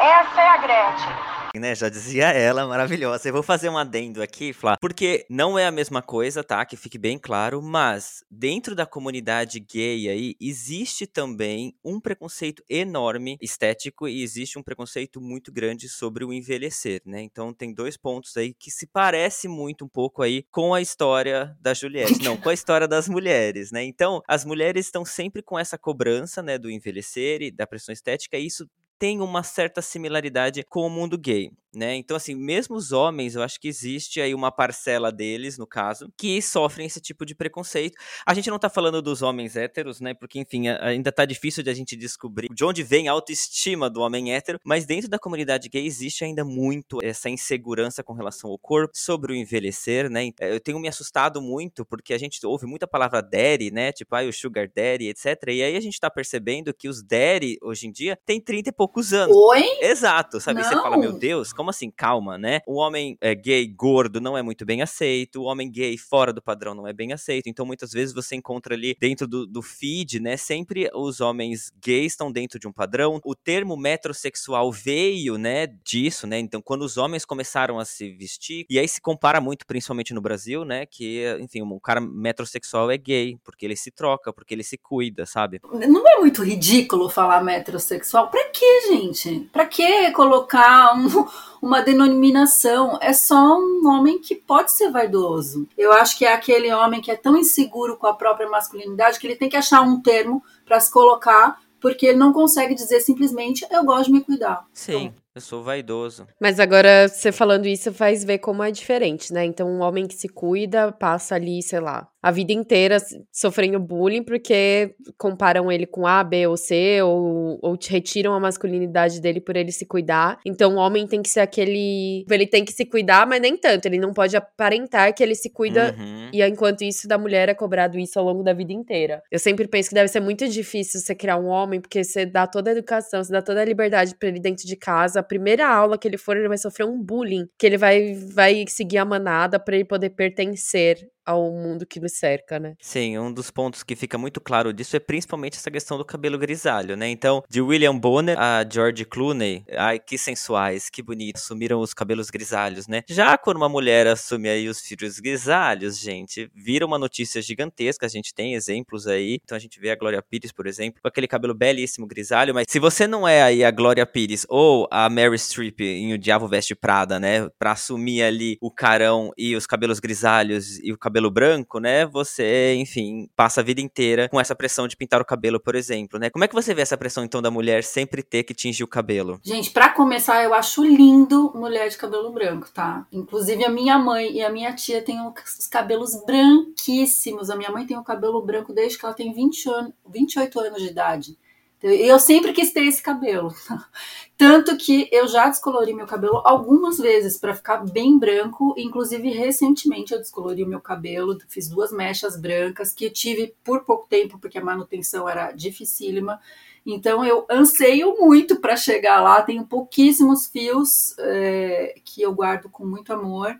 Essa é a Gretchen né? Já dizia ela, maravilhosa. Eu vou fazer um adendo aqui, Flá, porque não é a mesma coisa, tá? Que fique bem claro, mas dentro da comunidade gay aí existe também um preconceito enorme estético e existe um preconceito muito grande sobre o envelhecer, né? Então tem dois pontos aí que se parece muito um pouco aí com a história da Juliette, não, com a história das mulheres, né? Então, as mulheres estão sempre com essa cobrança, né, do envelhecer e da pressão estética, e isso tem uma certa similaridade com o mundo gay né? Então, assim, mesmo os homens, eu acho que existe aí uma parcela deles, no caso, que sofrem esse tipo de preconceito. A gente não tá falando dos homens héteros, né? Porque, enfim, ainda tá difícil de a gente descobrir de onde vem a autoestima do homem hétero, mas dentro da comunidade gay existe ainda muito essa insegurança com relação ao corpo, sobre o envelhecer, né? Eu tenho me assustado muito porque a gente ouve muita palavra daddy, né? Tipo, ah, o sugar daddy, etc. E aí a gente tá percebendo que os daddy, hoje em dia, tem 30 e poucos anos. Oi? Exato, sabe? Não. Você fala, meu Deus, como assim? Calma, né? O homem é, gay gordo não é muito bem aceito, o homem gay fora do padrão não é bem aceito. Então, muitas vezes você encontra ali dentro do, do feed, né? Sempre os homens gays estão dentro de um padrão. O termo metrosexual veio, né, disso, né? Então, quando os homens começaram a se vestir, e aí se compara muito, principalmente no Brasil, né? Que, enfim, um cara metrosexual é gay, porque ele se troca, porque ele se cuida, sabe? Não é muito ridículo falar metrosexual? Pra quê, gente? Pra que colocar um uma denominação, é só um homem que pode ser vaidoso. Eu acho que é aquele homem que é tão inseguro com a própria masculinidade que ele tem que achar um termo para se colocar, porque ele não consegue dizer simplesmente eu gosto de me cuidar. Sim. Então, eu sou vaidoso. Mas agora, você falando isso, faz ver como é diferente, né? Então, um homem que se cuida passa ali, sei lá, a vida inteira sofrendo bullying porque comparam ele com A, B ou C, ou, ou te retiram a masculinidade dele por ele se cuidar. Então, o homem tem que ser aquele. Ele tem que se cuidar, mas nem tanto. Ele não pode aparentar que ele se cuida. Uhum. E enquanto isso, da mulher é cobrado isso ao longo da vida inteira. Eu sempre penso que deve ser muito difícil você criar um homem, porque você dá toda a educação, você dá toda a liberdade para ele dentro de casa primeira aula que ele for, ele vai sofrer um bullying, que ele vai, vai seguir a manada para ele poder pertencer ao mundo que nos cerca, né? Sim, um dos pontos que fica muito claro disso é principalmente essa questão do cabelo grisalho, né? Então, de William Bonner a George Clooney, ai, que sensuais, que bonitos, assumiram os cabelos grisalhos, né? Já quando uma mulher assume aí os fios grisalhos, gente, vira uma notícia gigantesca, a gente tem exemplos aí, então a gente vê a Glória Pires, por exemplo, com aquele cabelo belíssimo grisalho, mas se você não é aí a Glória Pires ou a Mary Streep em O Diabo Veste Prada, né, pra assumir ali o carão e os cabelos grisalhos e o cabelo cabelo branco, né? Você, enfim, passa a vida inteira com essa pressão de pintar o cabelo, por exemplo, né? Como é que você vê essa pressão, então, da mulher sempre ter que tingir o cabelo? Gente, para começar, eu acho lindo mulher de cabelo branco, tá? Inclusive, a minha mãe e a minha tia têm os cabelos branquíssimos. A minha mãe tem o cabelo branco desde que ela tem 20 anos, 28 anos de idade. Eu sempre quis ter esse cabelo. Tanto que eu já descolori meu cabelo algumas vezes para ficar bem branco. Inclusive, recentemente eu descolori o meu cabelo, fiz duas mechas brancas que tive por pouco tempo, porque a manutenção era dificílima. Então eu anseio muito para chegar lá. Tenho pouquíssimos fios é, que eu guardo com muito amor.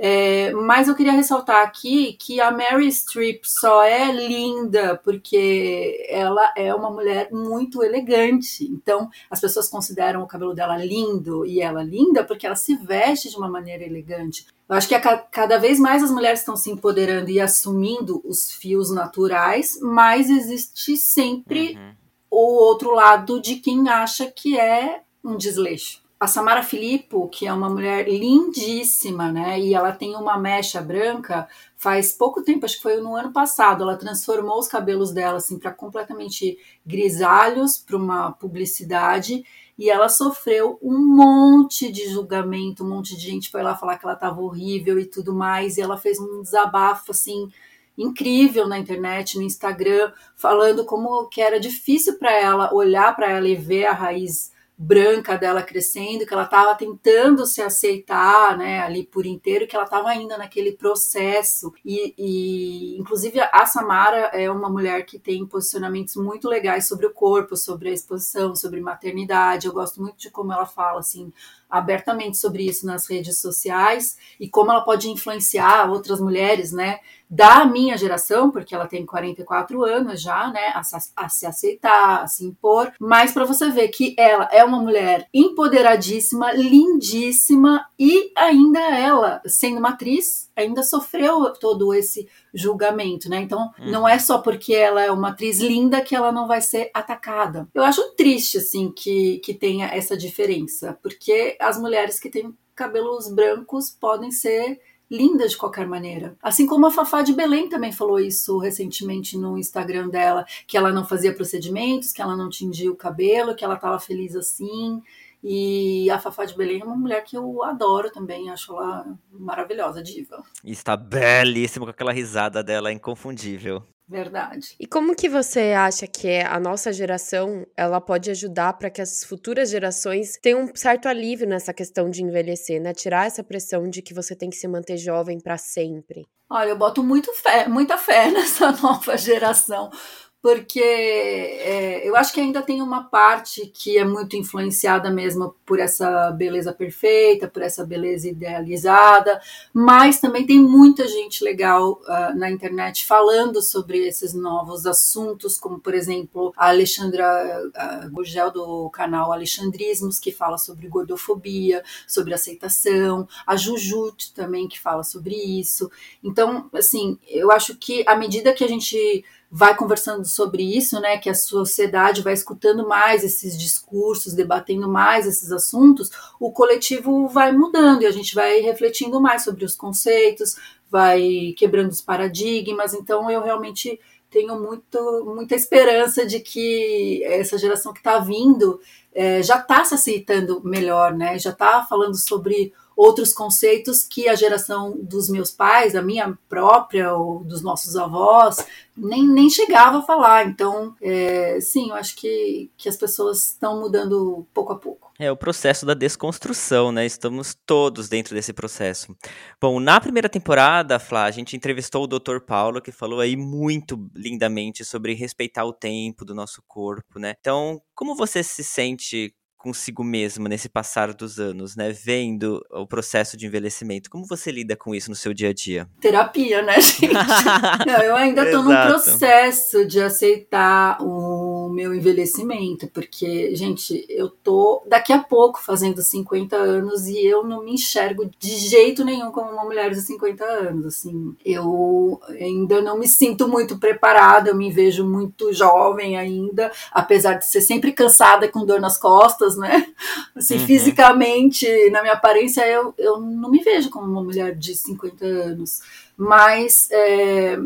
É, mas eu queria ressaltar aqui que a Mary Streep só é linda porque ela é uma mulher muito elegante. Então, as pessoas consideram o cabelo dela lindo e ela linda porque ela se veste de uma maneira elegante. Eu acho que a, cada vez mais as mulheres estão se empoderando e assumindo os fios naturais, mas existe sempre uhum. o outro lado de quem acha que é um desleixo a Samara Filippo, que é uma mulher lindíssima, né? E ela tem uma mecha branca faz pouco tempo, acho que foi no ano passado, ela transformou os cabelos dela assim para completamente grisalhos para uma publicidade e ela sofreu um monte de julgamento, um monte de gente foi lá falar que ela estava horrível e tudo mais, e ela fez um desabafo assim incrível na internet, no Instagram, falando como que era difícil para ela olhar para ela e ver a raiz branca dela crescendo, que ela estava tentando se aceitar, né, ali por inteiro, que ela estava ainda naquele processo. E, e, inclusive, a Samara é uma mulher que tem posicionamentos muito legais sobre o corpo, sobre a exposição, sobre maternidade. Eu gosto muito de como ela fala, assim, abertamente sobre isso nas redes sociais e como ela pode influenciar outras mulheres, né, da minha geração, porque ela tem 44 anos já, né, a, a se aceitar, a se impor, mas para você ver que ela é uma mulher empoderadíssima, lindíssima e ainda ela, sendo uma atriz, ainda sofreu todo esse julgamento, né? Então, hum. não é só porque ela é uma atriz linda que ela não vai ser atacada. Eu acho triste, assim, que, que tenha essa diferença, porque as mulheres que têm cabelos brancos podem ser linda de qualquer maneira. Assim como a Fafá de Belém também falou isso recentemente no Instagram dela, que ela não fazia procedimentos, que ela não tingia o cabelo, que ela estava feliz assim. E a Fafá de Belém é uma mulher que eu adoro também, acho ela maravilhosa, diva. E está belíssima com aquela risada dela, inconfundível. Verdade. E como que você acha que a nossa geração ela pode ajudar para que as futuras gerações tenham um certo alívio nessa questão de envelhecer, né? Tirar essa pressão de que você tem que se manter jovem para sempre. Olha, eu boto muito fé, muita fé nessa nova geração, porque é, eu acho que ainda tem uma parte que é muito influenciada mesmo por essa beleza perfeita, por essa beleza idealizada, mas também tem muita gente legal uh, na internet falando sobre esses novos assuntos, como por exemplo a Alexandra uh, Gurgel do canal Alexandrismos, que fala sobre gordofobia, sobre aceitação, a Jujut também que fala sobre isso. Então, assim, eu acho que à medida que a gente vai conversando sobre isso, né, que a sociedade vai escutando mais esses discursos, debatendo mais esses assuntos, o coletivo vai mudando e a gente vai refletindo mais sobre os conceitos, vai quebrando os paradigmas. Então, eu realmente tenho muito, muita esperança de que essa geração que está vindo é, já está se aceitando melhor, né? Já está falando sobre outros conceitos que a geração dos meus pais, a minha própria ou dos nossos avós, nem, nem chegava a falar. Então, é, sim, eu acho que, que as pessoas estão mudando pouco a pouco. É o processo da desconstrução, né? Estamos todos dentro desse processo. Bom, na primeira temporada, Flá, a gente entrevistou o Dr. Paulo, que falou aí muito lindamente sobre respeitar o tempo do nosso corpo, né? Então, como você se sente consigo mesmo nesse passar dos anos, né? Vendo o processo de envelhecimento. Como você lida com isso no seu dia a dia? Terapia, né, gente? Não, eu ainda estou num processo de aceitar o meu envelhecimento, porque, gente, eu tô daqui a pouco fazendo 50 anos e eu não me enxergo de jeito nenhum como uma mulher de 50 anos, assim. Eu ainda não me sinto muito preparada, eu me vejo muito jovem ainda, apesar de ser sempre cansada com dor nas costas, né? Assim, uhum. fisicamente, na minha aparência, eu, eu não me vejo como uma mulher de 50 anos. Mas é,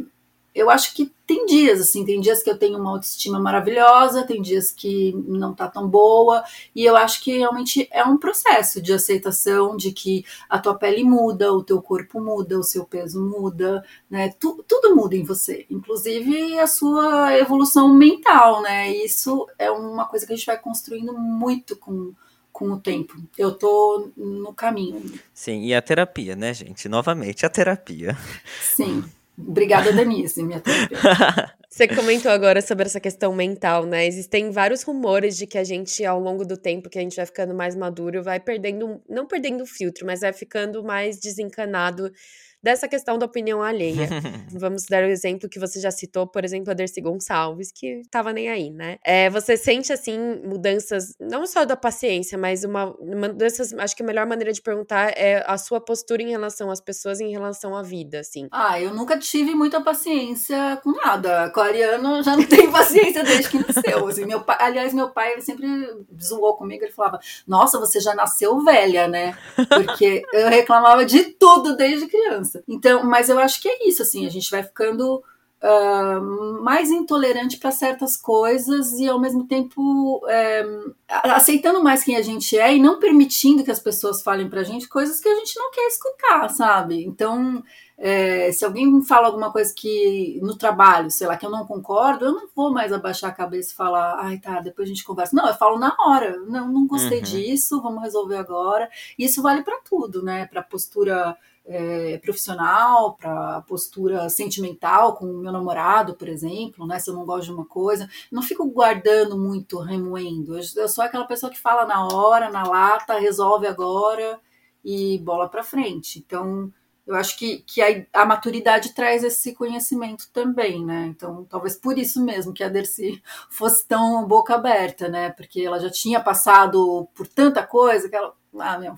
eu acho que tem dias, assim, tem dias que eu tenho uma autoestima maravilhosa, tem dias que não tá tão boa, e eu acho que realmente é um processo de aceitação de que a tua pele muda, o teu corpo muda, o seu peso muda, né? Tu, tudo muda em você, inclusive a sua evolução mental, né? E isso é uma coisa que a gente vai construindo muito com com o tempo. Eu tô no caminho. Sim, e a terapia, né, gente? Novamente, a terapia. Sim. Obrigada, Denise, minha Você comentou agora sobre essa questão mental, né? Existem vários rumores de que a gente, ao longo do tempo que a gente vai ficando mais maduro, vai perdendo, não perdendo o filtro, mas vai ficando mais desencanado dessa questão da opinião alheia. Vamos dar o exemplo que você já citou, por exemplo, a Dercy Gonçalves, que tava nem aí, né? É, você sente, assim, mudanças, não só da paciência, mas uma, uma dessas, acho que a melhor maneira de perguntar é a sua postura em relação às pessoas, em relação à vida, assim. Ah, eu nunca tive muita paciência com nada. Com a Ariana, já não tenho paciência desde que nasceu. Assim, meu pai, aliás, meu pai, ele sempre zoou comigo, ele falava, nossa, você já nasceu velha, né? Porque eu reclamava de tudo desde criança criança. Então, mas eu acho que é isso, assim, a gente vai ficando uh, mais intolerante para certas coisas e ao mesmo tempo é, aceitando mais quem a gente é e não permitindo que as pessoas falem pra gente coisas que a gente não quer escutar, sabe? Então, é, se alguém fala alguma coisa que no trabalho, sei lá, que eu não concordo, eu não vou mais abaixar a cabeça e falar, ai tá, depois a gente conversa. Não, eu falo na hora, não, não gostei Uhum. disso, vamos resolver agora. E isso vale para tudo, né? Para postura é, profissional, para postura sentimental com o meu namorado, por exemplo, né? Se eu não gosto de uma coisa, não fico guardando muito, remoendo. Eu, eu sou aquela pessoa que fala na hora, na lata, resolve agora e bola para frente. Então, eu acho que, que a, a maturidade traz esse conhecimento também, né? Então, talvez por isso mesmo que a Dercy fosse tão boca aberta, né? Porque ela já tinha passado por tanta coisa que ela. Ah, meu,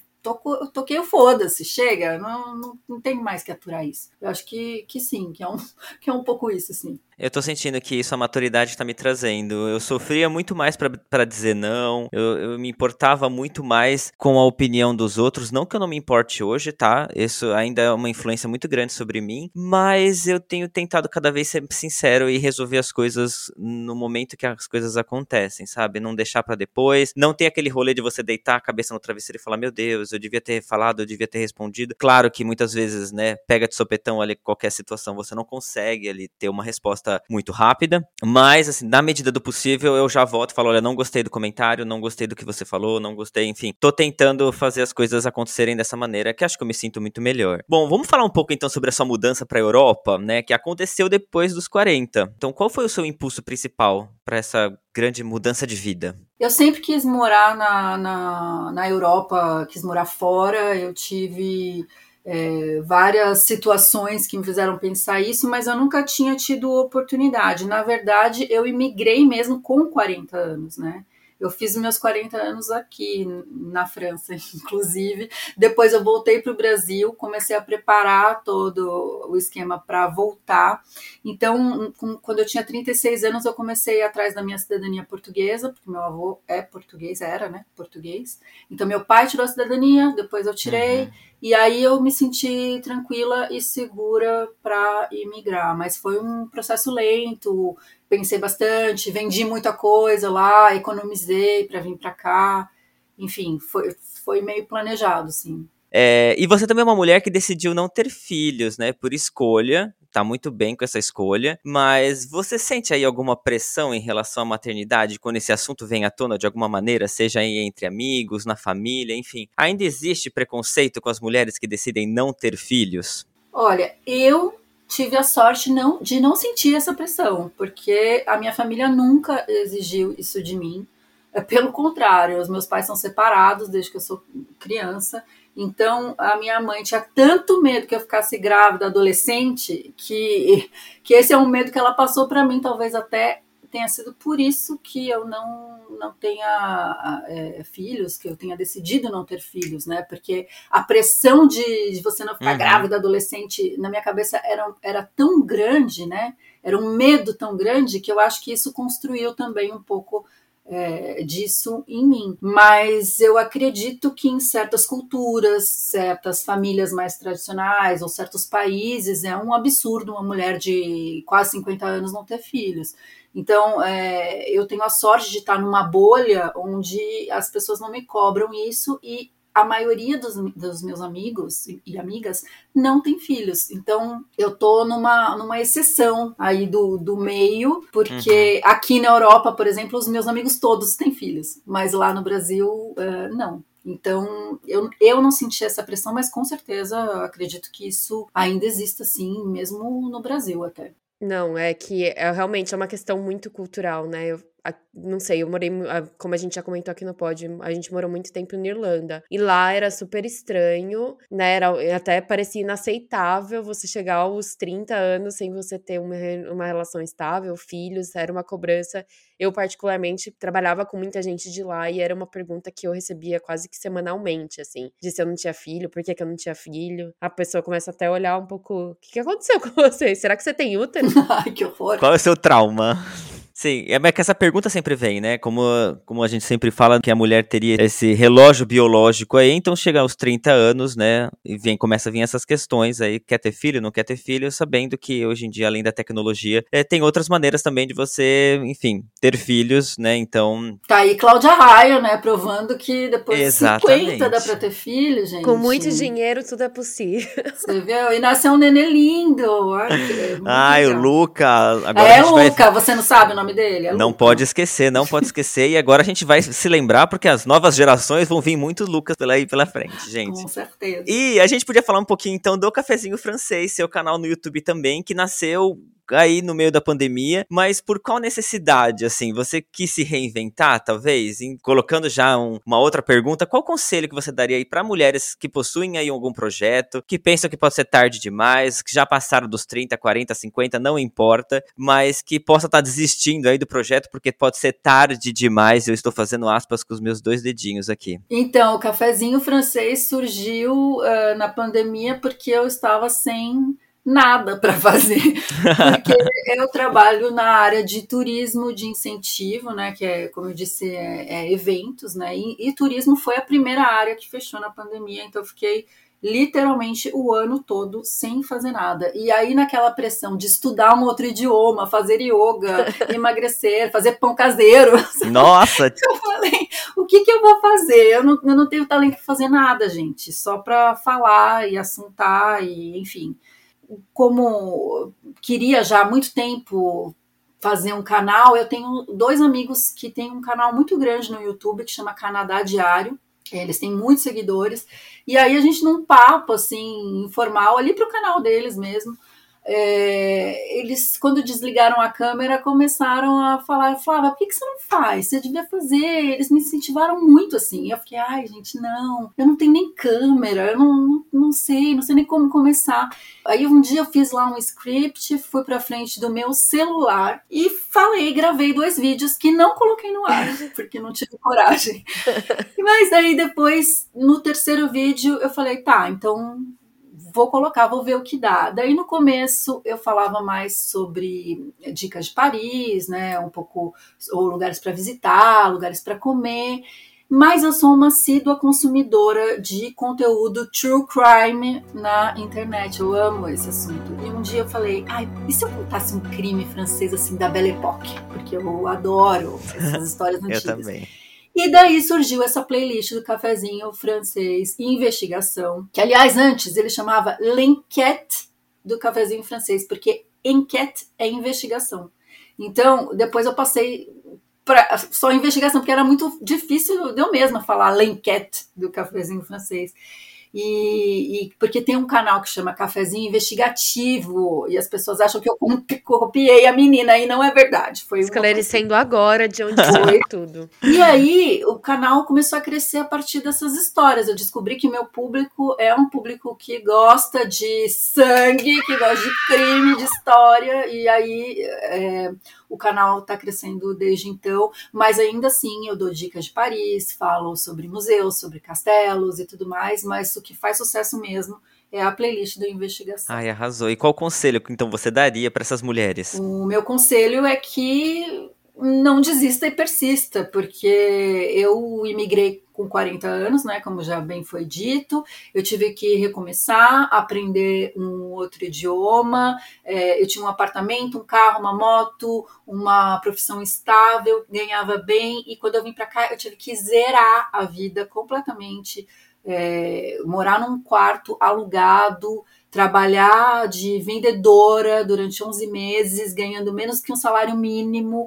toquei o foda-se, chega, não, não, não tem mais que aturar isso. Eu acho que, que sim, que é, um, que é um pouco isso, assim. Eu tô sentindo que isso a maturidade tá me trazendo. Eu sofria muito mais pra dizer não. Eu, eu me importava muito mais com a opinião dos outros. Não que eu não me importe hoje, tá? Isso ainda é uma influência muito grande sobre mim. Mas eu tenho tentado cada vez ser sincero e resolver as coisas no momento que as coisas acontecem, sabe? Não deixar pra depois. Não ter aquele rolê de você deitar a cabeça no travesseiro e falar: Meu Deus, eu devia ter falado, eu devia ter respondido. Claro que muitas vezes, né, pega de sopetão ali qualquer situação, você não consegue ali ter uma resposta muito rápida, mas assim, na medida do possível, eu já volto e falo, olha, não gostei do comentário, não gostei do que você falou, não gostei, enfim. Tô tentando fazer as coisas acontecerem dessa maneira, que acho que eu me sinto muito melhor. Bom, vamos falar um pouco então sobre a sua mudança pra Europa, né, que aconteceu depois dos 40. Então, qual foi o seu impulso principal pra essa grande mudança de vida? Eu sempre quis morar na, na, na Europa, quis morar fora, eu tive é, várias situações que me fizeram pensar isso, mas eu nunca tinha tido oportunidade. Na verdade, eu imigrei mesmo com 40 anos, né? Eu fiz meus 40 anos aqui na França, inclusive. Depois eu voltei para o Brasil, comecei a preparar todo o esquema para voltar. Então, com- quando eu tinha 36 anos, eu comecei atrás da minha cidadania portuguesa, porque meu avô é português, era, né? Português. Então, meu pai tirou a cidadania, depois eu tirei. Uhum. E aí eu me senti tranquila e segura para imigrar, mas foi um processo lento. Pensei bastante, vendi muita coisa lá, economizei para vir para cá. Enfim, foi, foi meio planejado, sim. É, e você também é uma mulher que decidiu não ter filhos, né? Por escolha. Tá muito bem com essa escolha. Mas você sente aí alguma pressão em relação à maternidade quando esse assunto vem à tona de alguma maneira, seja aí entre amigos, na família, enfim? Ainda existe preconceito com as mulheres que decidem não ter filhos? Olha, eu tive a sorte não, de não sentir essa pressão, porque a minha família nunca exigiu isso de mim. É, Pelo contrário, os meus pais são separados desde que eu sou criança. Então, a minha mãe tinha tanto medo que eu ficasse grávida adolescente que, que esse é um medo que ela passou para mim, talvez até tenha sido por isso que eu não, não tenha é, filhos, que eu tenha decidido não ter filhos, né? Porque a pressão de, de você não ficar Uhum. grávida adolescente na minha cabeça era, era tão grande, né? Era um medo tão grande que eu acho que isso construiu também um pouco é, disso em mim. Mas eu acredito que em certas culturas, certas famílias mais tradicionais ou certos países é um absurdo uma mulher de quase 50 anos não ter filhos. Então, é, eu tenho a sorte de estar numa bolha onde as pessoas não me cobram isso e a maioria dos, dos meus amigos e, e amigas não tem filhos. Então, eu tô numa, numa exceção aí do, do meio, porque aqui na Europa, por exemplo, os meus amigos todos têm filhos, mas lá no Brasil, eh, não. Então, eu, eu não senti essa pressão, mas com certeza acredito que isso ainda exista, sim, mesmo no Brasil até. Não, é que é realmente é uma questão muito cultural, né? Eu, a- não sei, eu morei, a- como a gente já comentou aqui no pod, a gente morou muito tempo na Irlanda. E lá era super estranho, né? Era, até parecia inaceitável você chegar aos 30 anos sem você ter uma, uma relação estável, filhos, era uma cobrança. Eu, particularmente, trabalhava com muita gente de lá e era uma pergunta que eu recebia quase que semanalmente, assim, de se eu não tinha filho, por que, que eu não tinha filho. A pessoa começa até a olhar um pouco: o que, que aconteceu com você? Será que você tem útero? Ai, que horror. Qual é o seu trauma? Sim, é que essa pergunta sempre vem, né? Como, como a gente sempre fala que a mulher teria esse relógio biológico aí, então chega aos 30 anos, né? E vem, começa a vir essas questões aí, quer ter filho, não quer ter filho, sabendo que hoje em dia, além da tecnologia, é, tem outras maneiras também de você, enfim, ter filhos, né? Então. Tá aí Cláudia Raia, né? Provando que depois Exatamente. de 50 dá pra ter filho, gente. Com muito dinheiro, tudo é possível. Você viu? E nasceu um nenê lindo. Ai, o Luca. Agora é Luca, vai... você não sabe o nome dele? É não pode esquecer, não pode esquecer. e agora a gente vai se lembrar, porque as novas gerações vão vir muito Lucas pela aí pela frente, gente. Com certeza. E a gente podia falar um pouquinho então do Cafezinho Francês, seu canal no YouTube também, que nasceu aí no meio da pandemia, mas por qual necessidade, assim? Você quis se reinventar, talvez? Em, colocando já um, uma outra pergunta, qual conselho que você daria aí para mulheres que possuem aí algum projeto, que pensam que pode ser tarde demais, que já passaram dos 30, 40, 50, não importa, mas que possa estar tá desistindo aí do projeto porque pode ser tarde demais. Eu estou fazendo aspas com os meus dois dedinhos aqui. Então, o cafezinho francês surgiu uh, na pandemia porque eu estava sem nada para fazer, porque eu trabalho na área de turismo de incentivo, né, que é, como eu disse, é, é eventos, né, e, e, turismo foi a primeira área que fechou na pandemia, então eu fiquei literalmente o ano todo sem fazer nada. E aí naquela pressão de estudar um outro idioma, fazer yoga, emagrecer, fazer pão caseiro. Nossa! Eu falei, o que que eu vou fazer? Eu não, eu não tenho talento para fazer nada, gente, só para falar e assuntar e enfim como queria já há muito tempo fazer um canal, eu tenho dois amigos que têm um canal muito grande no YouTube que chama Canadá Diário. Eles têm muitos seguidores. E aí a gente num papo assim informal ali pro canal deles mesmo, é, eles, quando desligaram a câmera, começaram a falar, Flávia, por que, que você não faz? Você devia fazer. Eles me incentivaram muito, assim. Eu fiquei, ai, gente, não, eu não tenho nem câmera, eu não, não, não sei, não sei nem como começar. Aí um dia eu fiz lá um script, fui pra frente do meu celular e falei, gravei dois vídeos que não coloquei no ar, porque não tive coragem. Mas aí depois, no terceiro vídeo, eu falei, tá, então vou colocar, vou ver o que dá. Daí no começo eu falava mais sobre dicas de Paris, né, um pouco ou lugares para visitar, lugares para comer, mas eu sou uma assídua consumidora de conteúdo true crime na internet. Eu amo esse assunto. E um dia eu falei, ai, e se eu contasse um crime francês assim da Belle Époque? Porque eu adoro essas histórias antigas. eu também. E daí surgiu essa playlist do cafezinho francês investigação, que aliás antes ele chamava L'enquête do cafezinho francês, porque enquete é investigação. Então, depois eu passei para só investigação, porque era muito difícil eu mesma falar l'enquête do cafezinho francês. E, e, porque tem um canal que chama Cafezinho Investigativo e as pessoas acham que eu copiei a menina e não é verdade. Foi esclarecendo agora de onde foi tudo. E aí o canal começou a crescer a partir dessas histórias. Eu descobri que meu público é um público que gosta de sangue, que gosta de crime, de história e aí é, o canal está crescendo desde então, mas ainda assim eu dou dicas de Paris, falo sobre museus, sobre castelos e tudo mais, mas o que faz sucesso mesmo é a playlist do Investigação. Ai, arrasou. E qual conselho então você daria para essas mulheres? O meu conselho é que não desista e persista, porque eu imigrei com 40 anos, né, como já bem foi dito, eu tive que recomeçar, aprender um outro idioma, é, eu tinha um apartamento, um carro, uma moto, uma profissão estável, ganhava bem, e quando eu vim para cá eu tive que zerar a vida completamente, é, morar num quarto alugado, trabalhar de vendedora durante 11 meses, ganhando menos que um salário mínimo,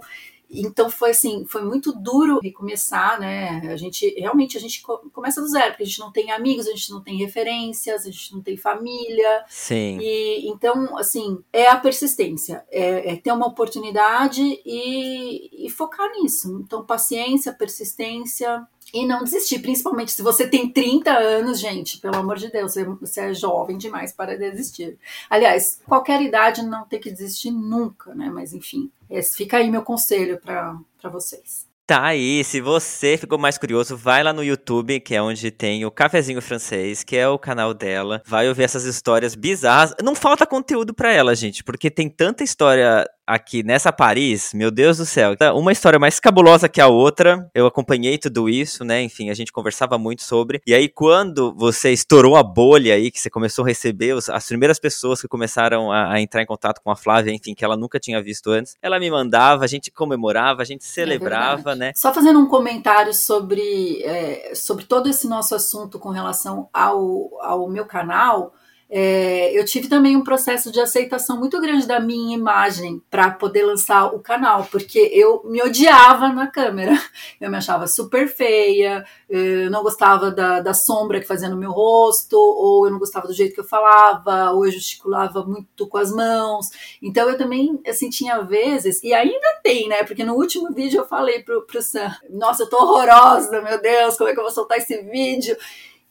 então foi assim, foi muito duro recomeçar, né? A gente realmente a gente começa do zero, porque a gente não tem amigos, a gente não tem referências, a gente não tem família. Sim. E então, assim, é a persistência, é, é ter uma oportunidade e, e focar nisso. Então, paciência, persistência, e não desistir, principalmente se você tem 30 anos, gente, pelo amor de Deus, você é jovem demais para desistir. Aliás, qualquer idade não tem que desistir nunca, né? Mas enfim, esse fica aí meu conselho para vocês. Tá aí, se você ficou mais curioso, vai lá no YouTube, que é onde tem o Cafezinho Francês, que é o canal dela. Vai ouvir essas histórias bizarras. Não falta conteúdo para ela, gente, porque tem tanta história aqui nessa Paris, meu Deus do céu, tá uma história mais cabulosa que a outra. Eu acompanhei tudo isso, né? Enfim, a gente conversava muito sobre. E aí, quando você estourou a bolha aí, que você começou a receber os, as primeiras pessoas que começaram a, a, entrar em contato com a Flávia, enfim, que ela nunca tinha visto antes, ela me mandava, a gente comemorava, a gente é celebrava, é né? Só fazendo um comentário sobre, é, sobre todo esse nosso assunto com relação ao, ao meu canal é, eu tive também um processo de aceitação muito grande da minha imagem para poder lançar o canal, porque eu me odiava na câmera. Eu me achava super feia, eu não gostava da, da sombra que fazia no meu rosto, ou eu não gostava do jeito que eu falava, ou eu gesticulava muito com as mãos. Então eu também, assim, tinha vezes, e ainda tem, né? Porque no último vídeo eu falei pro, pro Sam: Nossa, eu tô horrorosa, meu Deus, como é que eu vou soltar esse vídeo?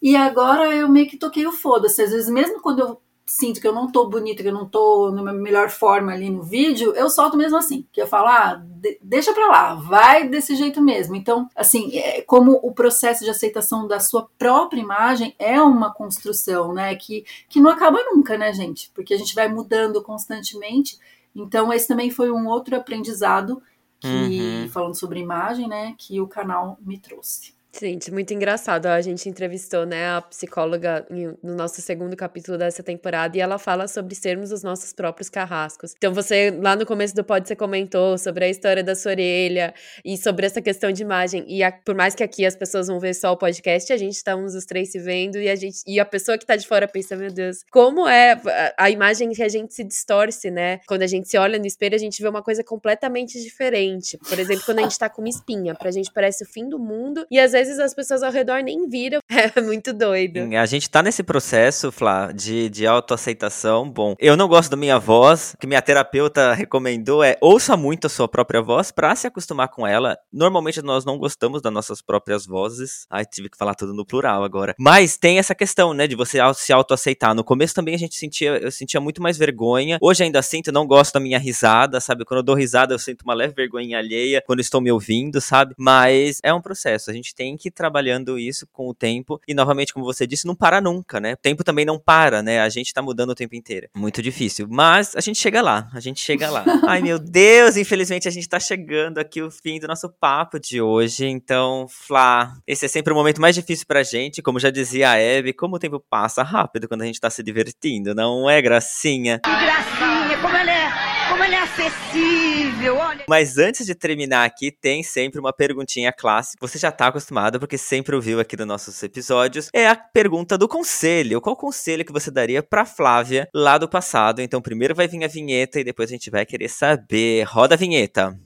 E agora eu meio que toquei o foda-se. Às vezes, mesmo quando eu sinto que eu não tô bonita, que eu não tô na melhor forma ali no vídeo, eu solto mesmo assim. Que eu falo, ah, de deixa pra lá, vai desse jeito mesmo. Então, assim, é, como o processo de aceitação da sua própria imagem é uma construção, né? Que, que não acaba nunca, né, gente? Porque a gente vai mudando constantemente. Então, esse também foi um outro aprendizado que, uhum. falando sobre imagem, né, que o canal me trouxe. Gente, muito engraçado. A gente entrevistou, né, a psicóloga no nosso segundo capítulo dessa temporada e ela fala sobre sermos os nossos próprios carrascos. Então, você, lá no começo do pod, você comentou sobre a história da sua orelha e sobre essa questão de imagem. E a, por mais que aqui as pessoas vão ver só o podcast, a gente estamos os três se vendo e a gente e a pessoa que tá de fora pensa, meu Deus, como é a, a imagem que a gente se distorce, né? Quando a gente se olha no espelho, a gente vê uma coisa completamente diferente. Por exemplo, quando a gente tá com uma espinha, pra gente parece o fim do mundo e às vezes vezes as pessoas ao redor nem viram. É muito doido. A gente tá nesse processo, Flá, de, de autoaceitação. Bom, eu não gosto da minha voz, que minha terapeuta recomendou é ouça muito a sua própria voz para se acostumar com ela. Normalmente nós não gostamos das nossas próprias vozes. Ai, tive que falar tudo no plural agora. Mas tem essa questão, né, de você se autoaceitar. No começo também a gente sentia, eu sentia muito mais vergonha. Hoje ainda sinto, não gosto da minha risada, sabe? Quando eu dou risada eu sinto uma leve vergonha alheia quando estou me ouvindo, sabe? Mas é um processo. A gente tem que trabalhando isso com o tempo. E novamente, como você disse, não para nunca, né? O tempo também não para, né? A gente tá mudando o tempo inteiro. Muito difícil. Mas a gente chega lá. A gente chega lá. Ai, meu Deus, infelizmente a gente tá chegando aqui o fim do nosso papo de hoje. Então, Flá, esse é sempre o momento mais difícil pra gente. Como já dizia a Eve, como o tempo passa rápido quando a gente tá se divertindo, não é, gracinha? Que gracinha, como ela é, como ela é acessível, olha. Mas antes de terminar aqui, tem sempre uma perguntinha clássica. Você já tá acostumado, porque sempre ouviu aqui nos nossos episódios. É a pergunta do conselho. Qual conselho que você daria pra Flávia lá do passado? Então, primeiro vai vir a vinheta e depois a gente vai querer saber. Roda a vinheta.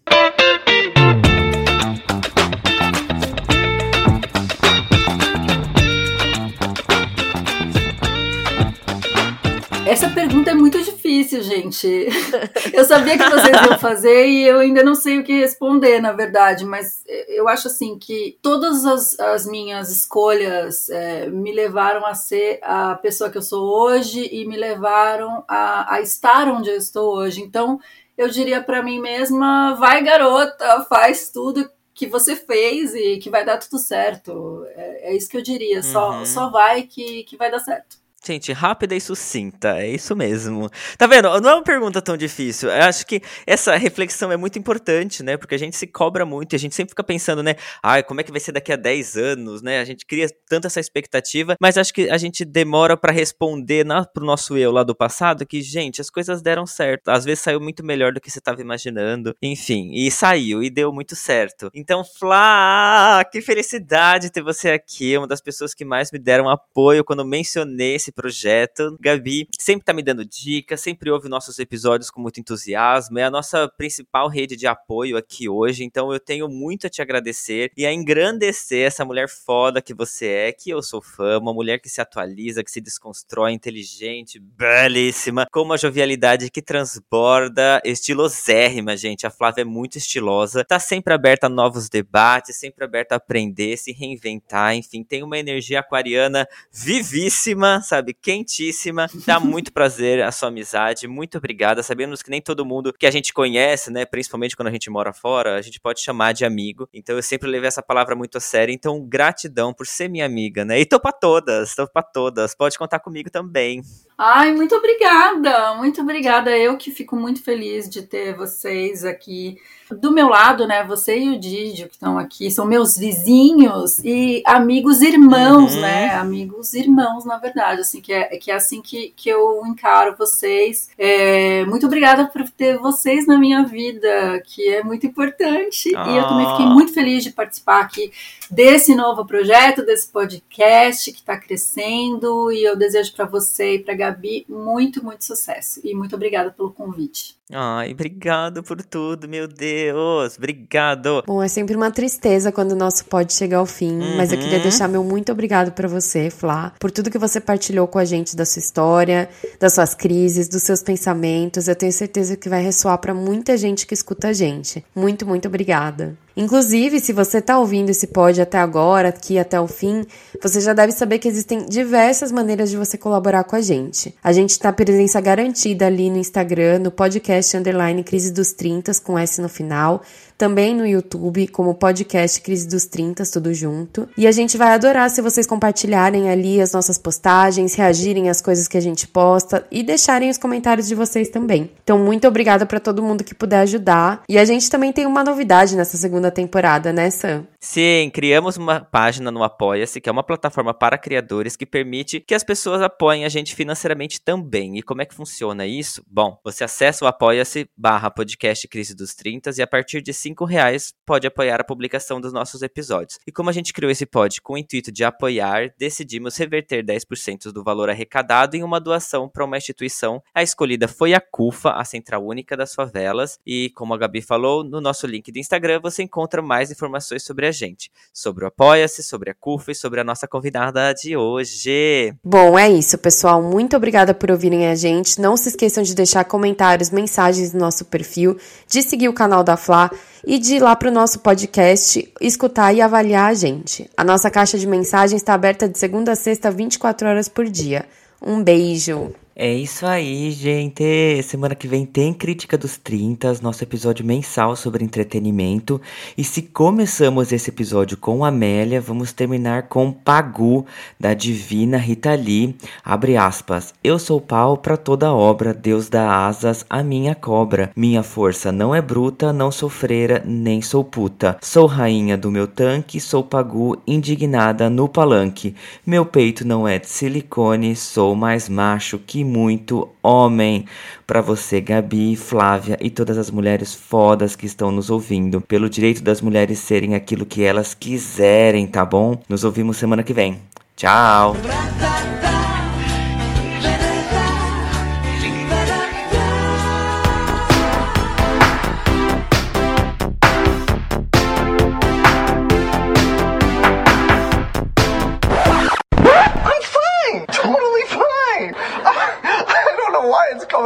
Essa pergunta é muito difícil, gente. Eu sabia que vocês iam fazer e eu ainda não sei o que responder, na verdade, mas eu acho assim que todas as, as minhas escolhas é, me levaram a ser a pessoa que eu sou hoje e me levaram a, a estar onde eu estou hoje. Então, eu diria para mim mesma: vai, garota, faz tudo que você fez e que vai dar tudo certo. É, é isso que eu diria. Uhum. Só, só vai que, que vai dar certo. Gente, rápida e sucinta, é isso mesmo. Tá vendo? Não é uma pergunta tão difícil. Eu acho que essa reflexão é muito importante, né? Porque a gente se cobra muito e a gente sempre fica pensando, né? Ai, como é que vai ser daqui a 10 anos, né? A gente cria tanto essa expectativa, mas acho que a gente demora para responder na, pro nosso eu lá do passado que, gente, as coisas deram certo. Às vezes saiu muito melhor do que você estava imaginando. Enfim, e saiu e deu muito certo. Então, Flá, que felicidade ter você aqui. Uma das pessoas que mais me deram apoio quando mencionei esse esse projeto. Gabi sempre tá me dando dicas, sempre ouve nossos episódios com muito entusiasmo, é a nossa principal rede de apoio aqui hoje, então eu tenho muito a te agradecer e a engrandecer essa mulher foda que você é, que eu sou fã, uma mulher que se atualiza, que se desconstrói, inteligente, belíssima, com uma jovialidade que transborda, estilosérrima, gente. A Flávia é muito estilosa, tá sempre aberta a novos debates, sempre aberta a aprender, se reinventar, enfim, tem uma energia aquariana vivíssima, sabe? Sabe, quentíssima. Dá muito prazer a sua amizade. Muito obrigada. Sabemos que nem todo mundo que a gente conhece, né, principalmente quando a gente mora fora, a gente pode chamar de amigo. Então eu sempre levei essa palavra muito a sério. Então, gratidão por ser minha amiga, né? E tô pra todas, tô pra todas. Pode contar comigo também. Ai, muito obrigada, muito obrigada. Eu que fico muito feliz de ter vocês aqui do meu lado, né? Você e o Didio que estão aqui são meus vizinhos e amigos irmãos, Uhum. né? Amigos irmãos, na verdade, assim que é, que é assim que, que eu encaro vocês. É, muito obrigada por ter vocês na minha vida, que é muito importante. E eu também fiquei Ah. muito feliz de participar aqui desse novo projeto, desse podcast que está crescendo. E eu desejo para você e para Gabi muito, muito sucesso. E muito obrigada pelo convite. Ai, obrigado por tudo, meu Deus. Obrigado. Bom, é sempre uma tristeza quando o nosso pode chegar ao fim, mas eu queria Uhum. deixar meu muito obrigado pra você, Flá, por tudo que você partilhou com a gente da sua história, das suas crises, dos seus pensamentos. Eu tenho certeza que vai ressoar pra muita gente que escuta a gente. Muito, muito obrigada. Inclusive, se você tá ouvindo esse pod até agora, aqui até o fim, você já deve saber que existem diversas maneiras de você colaborar com a gente. A gente tá presença garantida ali no Instagram, no podcast underline Crise dos 30 com S no final, também no YouTube, como podcast Crise dos 30, tudo junto. E a gente vai adorar se vocês compartilharem ali as nossas postagens, reagirem às coisas que a gente posta e deixarem os comentários de vocês também. Então, muito obrigada pra todo mundo que puder ajudar. E a gente também tem uma novidade nessa segunda temporada, né, Sam? Sim, criamos uma página no Apoia-se, que é uma plataforma para criadores que permite que as pessoas apoiem a gente financeiramente também. E como é que funciona isso? Bom, você acessa o apoia-se barra podcast Crise dos 30 e a partir de 5 reais pode apoiar a publicação dos nossos episódios. E como a gente criou esse pod com o intuito de apoiar, decidimos reverter 10% do valor arrecadado em uma doação para uma instituição. A escolhida foi a CUFA, a Central Única das Favelas. E como a Gabi falou, no nosso link do Instagram você encontra mais informações sobre a gente, sobre o Apoia-se, sobre a CUFA e sobre a nossa convidada de hoje. Bom, é isso, pessoal. Muito obrigada por ouvirem a gente. Não se esqueçam de deixar comentários, mensagens no nosso perfil, de seguir o canal da Flá e de ir lá pro nosso podcast, escutar e avaliar a gente. A nossa caixa de mensagens está aberta de segunda a sexta, 24 horas por dia. Um beijo! É isso aí, gente. Semana que vem tem Crítica dos 30, nosso episódio mensal sobre entretenimento. E se começamos esse episódio com Amélia, vamos terminar com Pagu, da divina Rita Lee. Abre aspas. Eu sou pau pra toda obra, Deus dá asas à minha cobra. Minha força não é bruta, não sou freira, nem sou puta. Sou rainha do meu tanque, sou Pagu, indignada no palanque. Meu peito não é de silicone, sou mais macho que muito homem. Pra você, Gabi, Flávia e todas as mulheres fodas que estão nos ouvindo, pelo direito das mulheres serem aquilo que elas quiserem, tá bom? Nos ouvimos semana que vem. Tchau!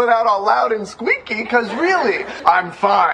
I don't know why it's coming out all loud and squeaky, because really, I'm fine.